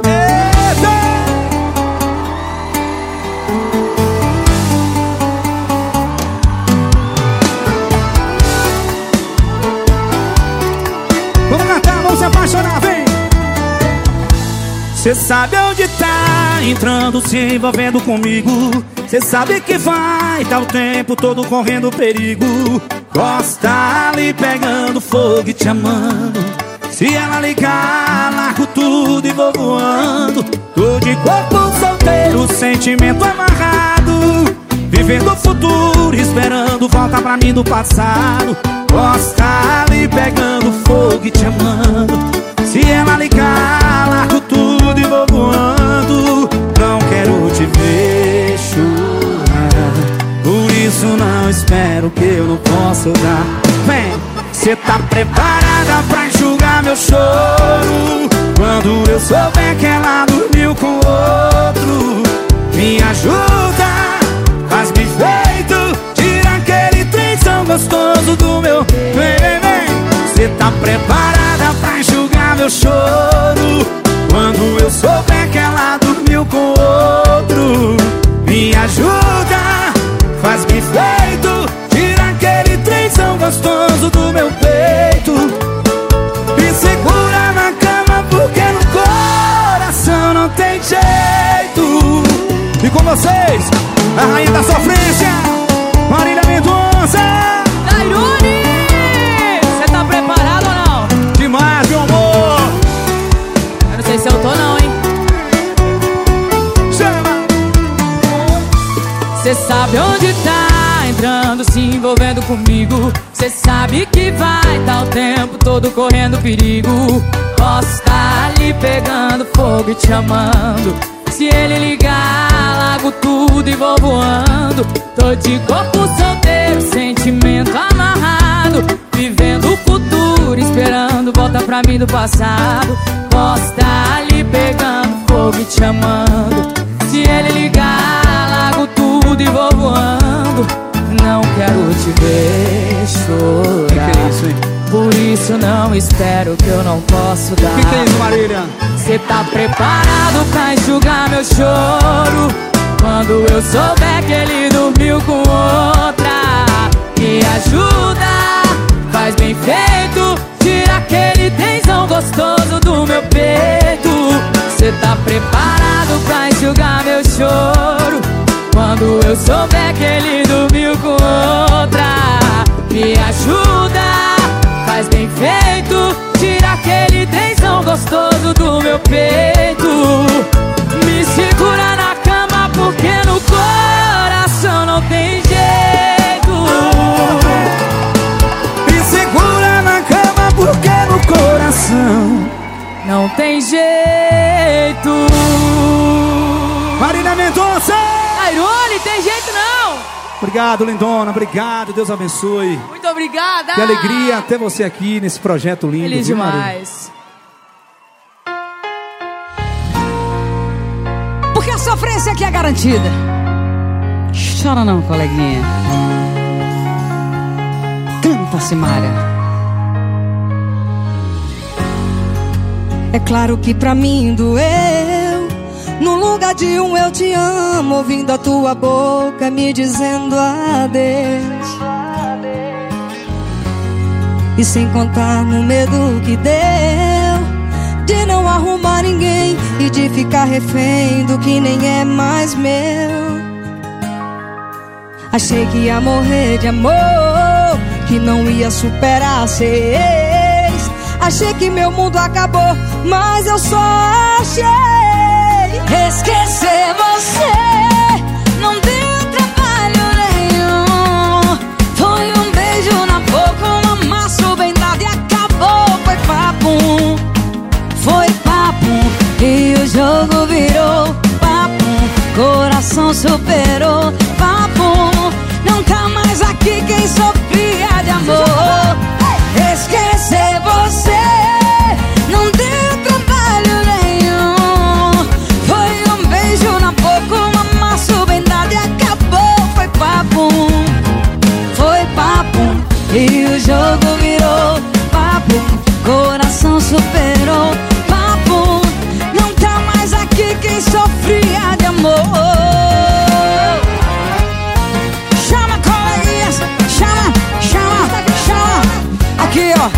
Vamos cantar, vamos se apaixonar, vem! Cê sabe onde entrando, se envolvendo comigo. Cê sabe que vai, tá o tempo todo correndo perigo. Gosta ali pegando fogo e te amando. Se ela ligar, largo tudo e vou voando. Tô de corpo solteiro, sentimento amarrado. Vivendo o futuro, esperando volta pra mim do passado. Gosta ali pegando fogo e te amando. Se ela ligar, largo tudo e vou voando isso não espero que eu não possa dar Vem, cê tá preparada pra enxugar meu choro? Quando eu souber que ela dormiu com outro Me ajuda, faz me feito Tira aquele trem tão gostoso do meu Vem, vem, vem. Cê tá preparada pra enxugar meu choro? Quando eu souber que ela dormiu com outro Me ajuda feito. Tira aquele trenzão gostoso do meu peito. Me segura na cama porque no coração não tem jeito. E com vocês, a rainha da sofrência comigo. Cê sabe que vai tá o tempo todo correndo perigo. Posso ali pegando fogo e te amando. Se ele ligar, largo tudo e vou voando. Tô de corpo solteiro, sentimento amarrado. Vivendo o futuro, esperando volta pra mim do passado. Posso ali pegando fogo e te amando. Se ele ligar, largo tudo e vou voando Não quero te ver chorar. Que que é isso, hein? Por isso não espero que eu não posso dar. Que que é isso, Marília? Cê tá preparado pra enxugar meu choro? Quando eu souber que ele dormiu com outra. Me ajuda, faz bem feito. Tira aquele tensão gostoso do meu peito. Cê tá preparado pra enxugar meu choro Quando eu souber que ele dormiu com outra Me ajuda, faz bem feito Tira aquele tensão gostoso do meu peito. Me segura na cama porque no coração não tem jeito. Me segura na cama porque no coração Não tem jeito. Marília Mendonça! Tairone, tem jeito não! Obrigado, lindona, obrigado, Deus abençoe Muito obrigada! Que alegria ter você aqui nesse projeto lindo Feliz viu, demais Porque a sofrência aqui é garantida. Chora não, coleguinha Canta, Simária É claro que pra mim doeu. No lugar de um eu te amo, ouvindo a tua boca me dizendo adeus. E sem contar no medo que deu de não arrumar ninguém e de ficar refém do que nem é mais meu. Achei que ia morrer de amor, que não ia superar ex. Achei que meu mundo acabou, mas eu só achei esquecer você. Não deu trabalho nenhum. Foi um beijo na boca, um amasso bem dado e acabou. Foi papo, foi papo. E o jogo virou papo. Coração superou papo. Não tá mais aqui quem sofria de amor. Papo. Não tá mais aqui quem sofria de amor. Chama, coleguinhas, chama, chama, chama. Aqui, ó,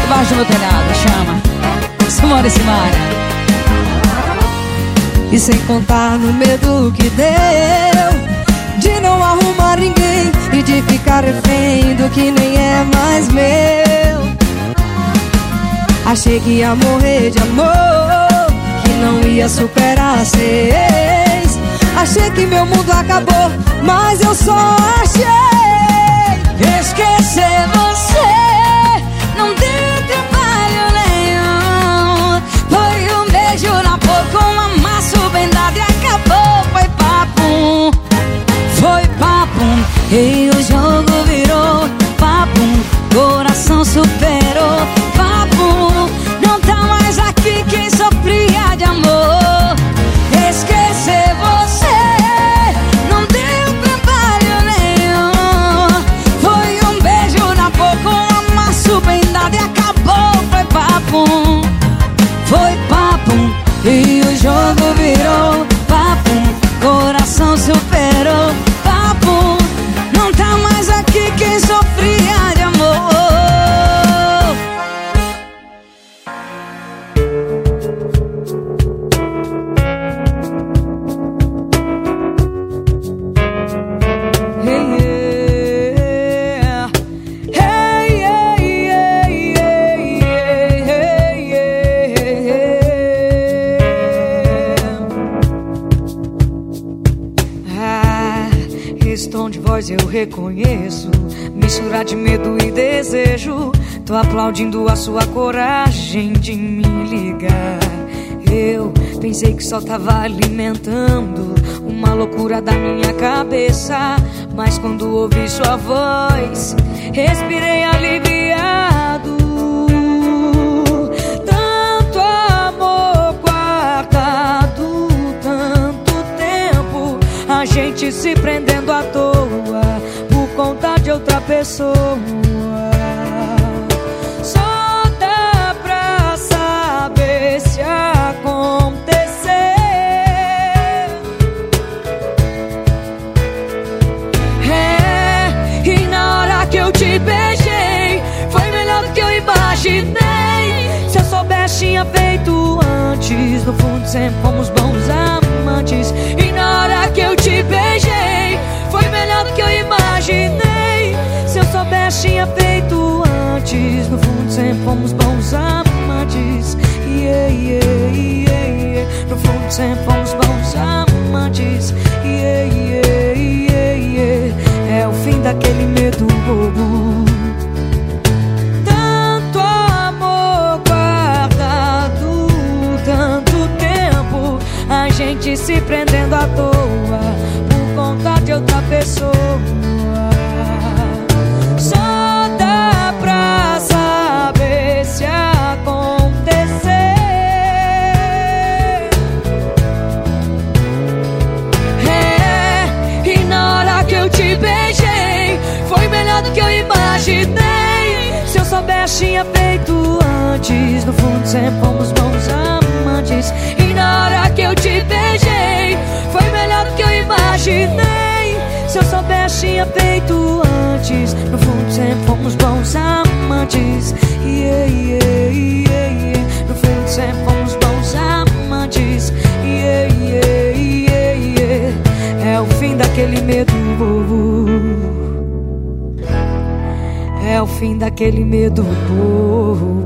debaixo do telhado, chama. Simone Simária. E sem contar no medo que deu De não arrumar ninguém E de ficar refém do que nem é mais meu Achei que ia morrer de amor Que não ia superar ex Achei que meu mundo acabou Mas eu só achei Esquecer você. Não deu trabalho nenhum Foi um beijo na boca Um amasso bem dado e acabou. Foi papo Foi papo E o jogo aplaudindo a sua coragem de me ligar. Eu pensei que só tava alimentando uma loucura da minha cabeça. Mas quando ouvi sua voz, respirei aliviado. Tanto amor guardado, tanto tempo. A gente se prendendo à toa por conta de outra pessoa. Sempre fomos bons amantes. E na hora que eu te beijei, foi melhor do que eu imaginei. Se eu soubesse, tinha feito antes. No fundo, sempre fomos bons amantes. Yeah, yeah, yeah, yeah. No fundo, sempre fomos bons amantes. Yeah, yeah, yeah, yeah. É o fim daquele se prendendo à toa por conta de outra pessoa. Só dá pra saber se acontecer. É, e na hora que eu te beijei, foi melhor do que eu imaginei. Se eu soubesse, tinha feito antes. No fundo, sempre fomos bons amantes. E na hora eu te beijei, foi melhor do que eu imaginei. Se eu soubesse, tinha feito antes. No fundo, sempre fomos bons amantes. Yeah, yeah, yeah, yeah. No fundo, sempre fomos bons amantes. Yeah, yeah, yeah, yeah. É o fim daquele medo bobo. É o fim daquele medo bobo.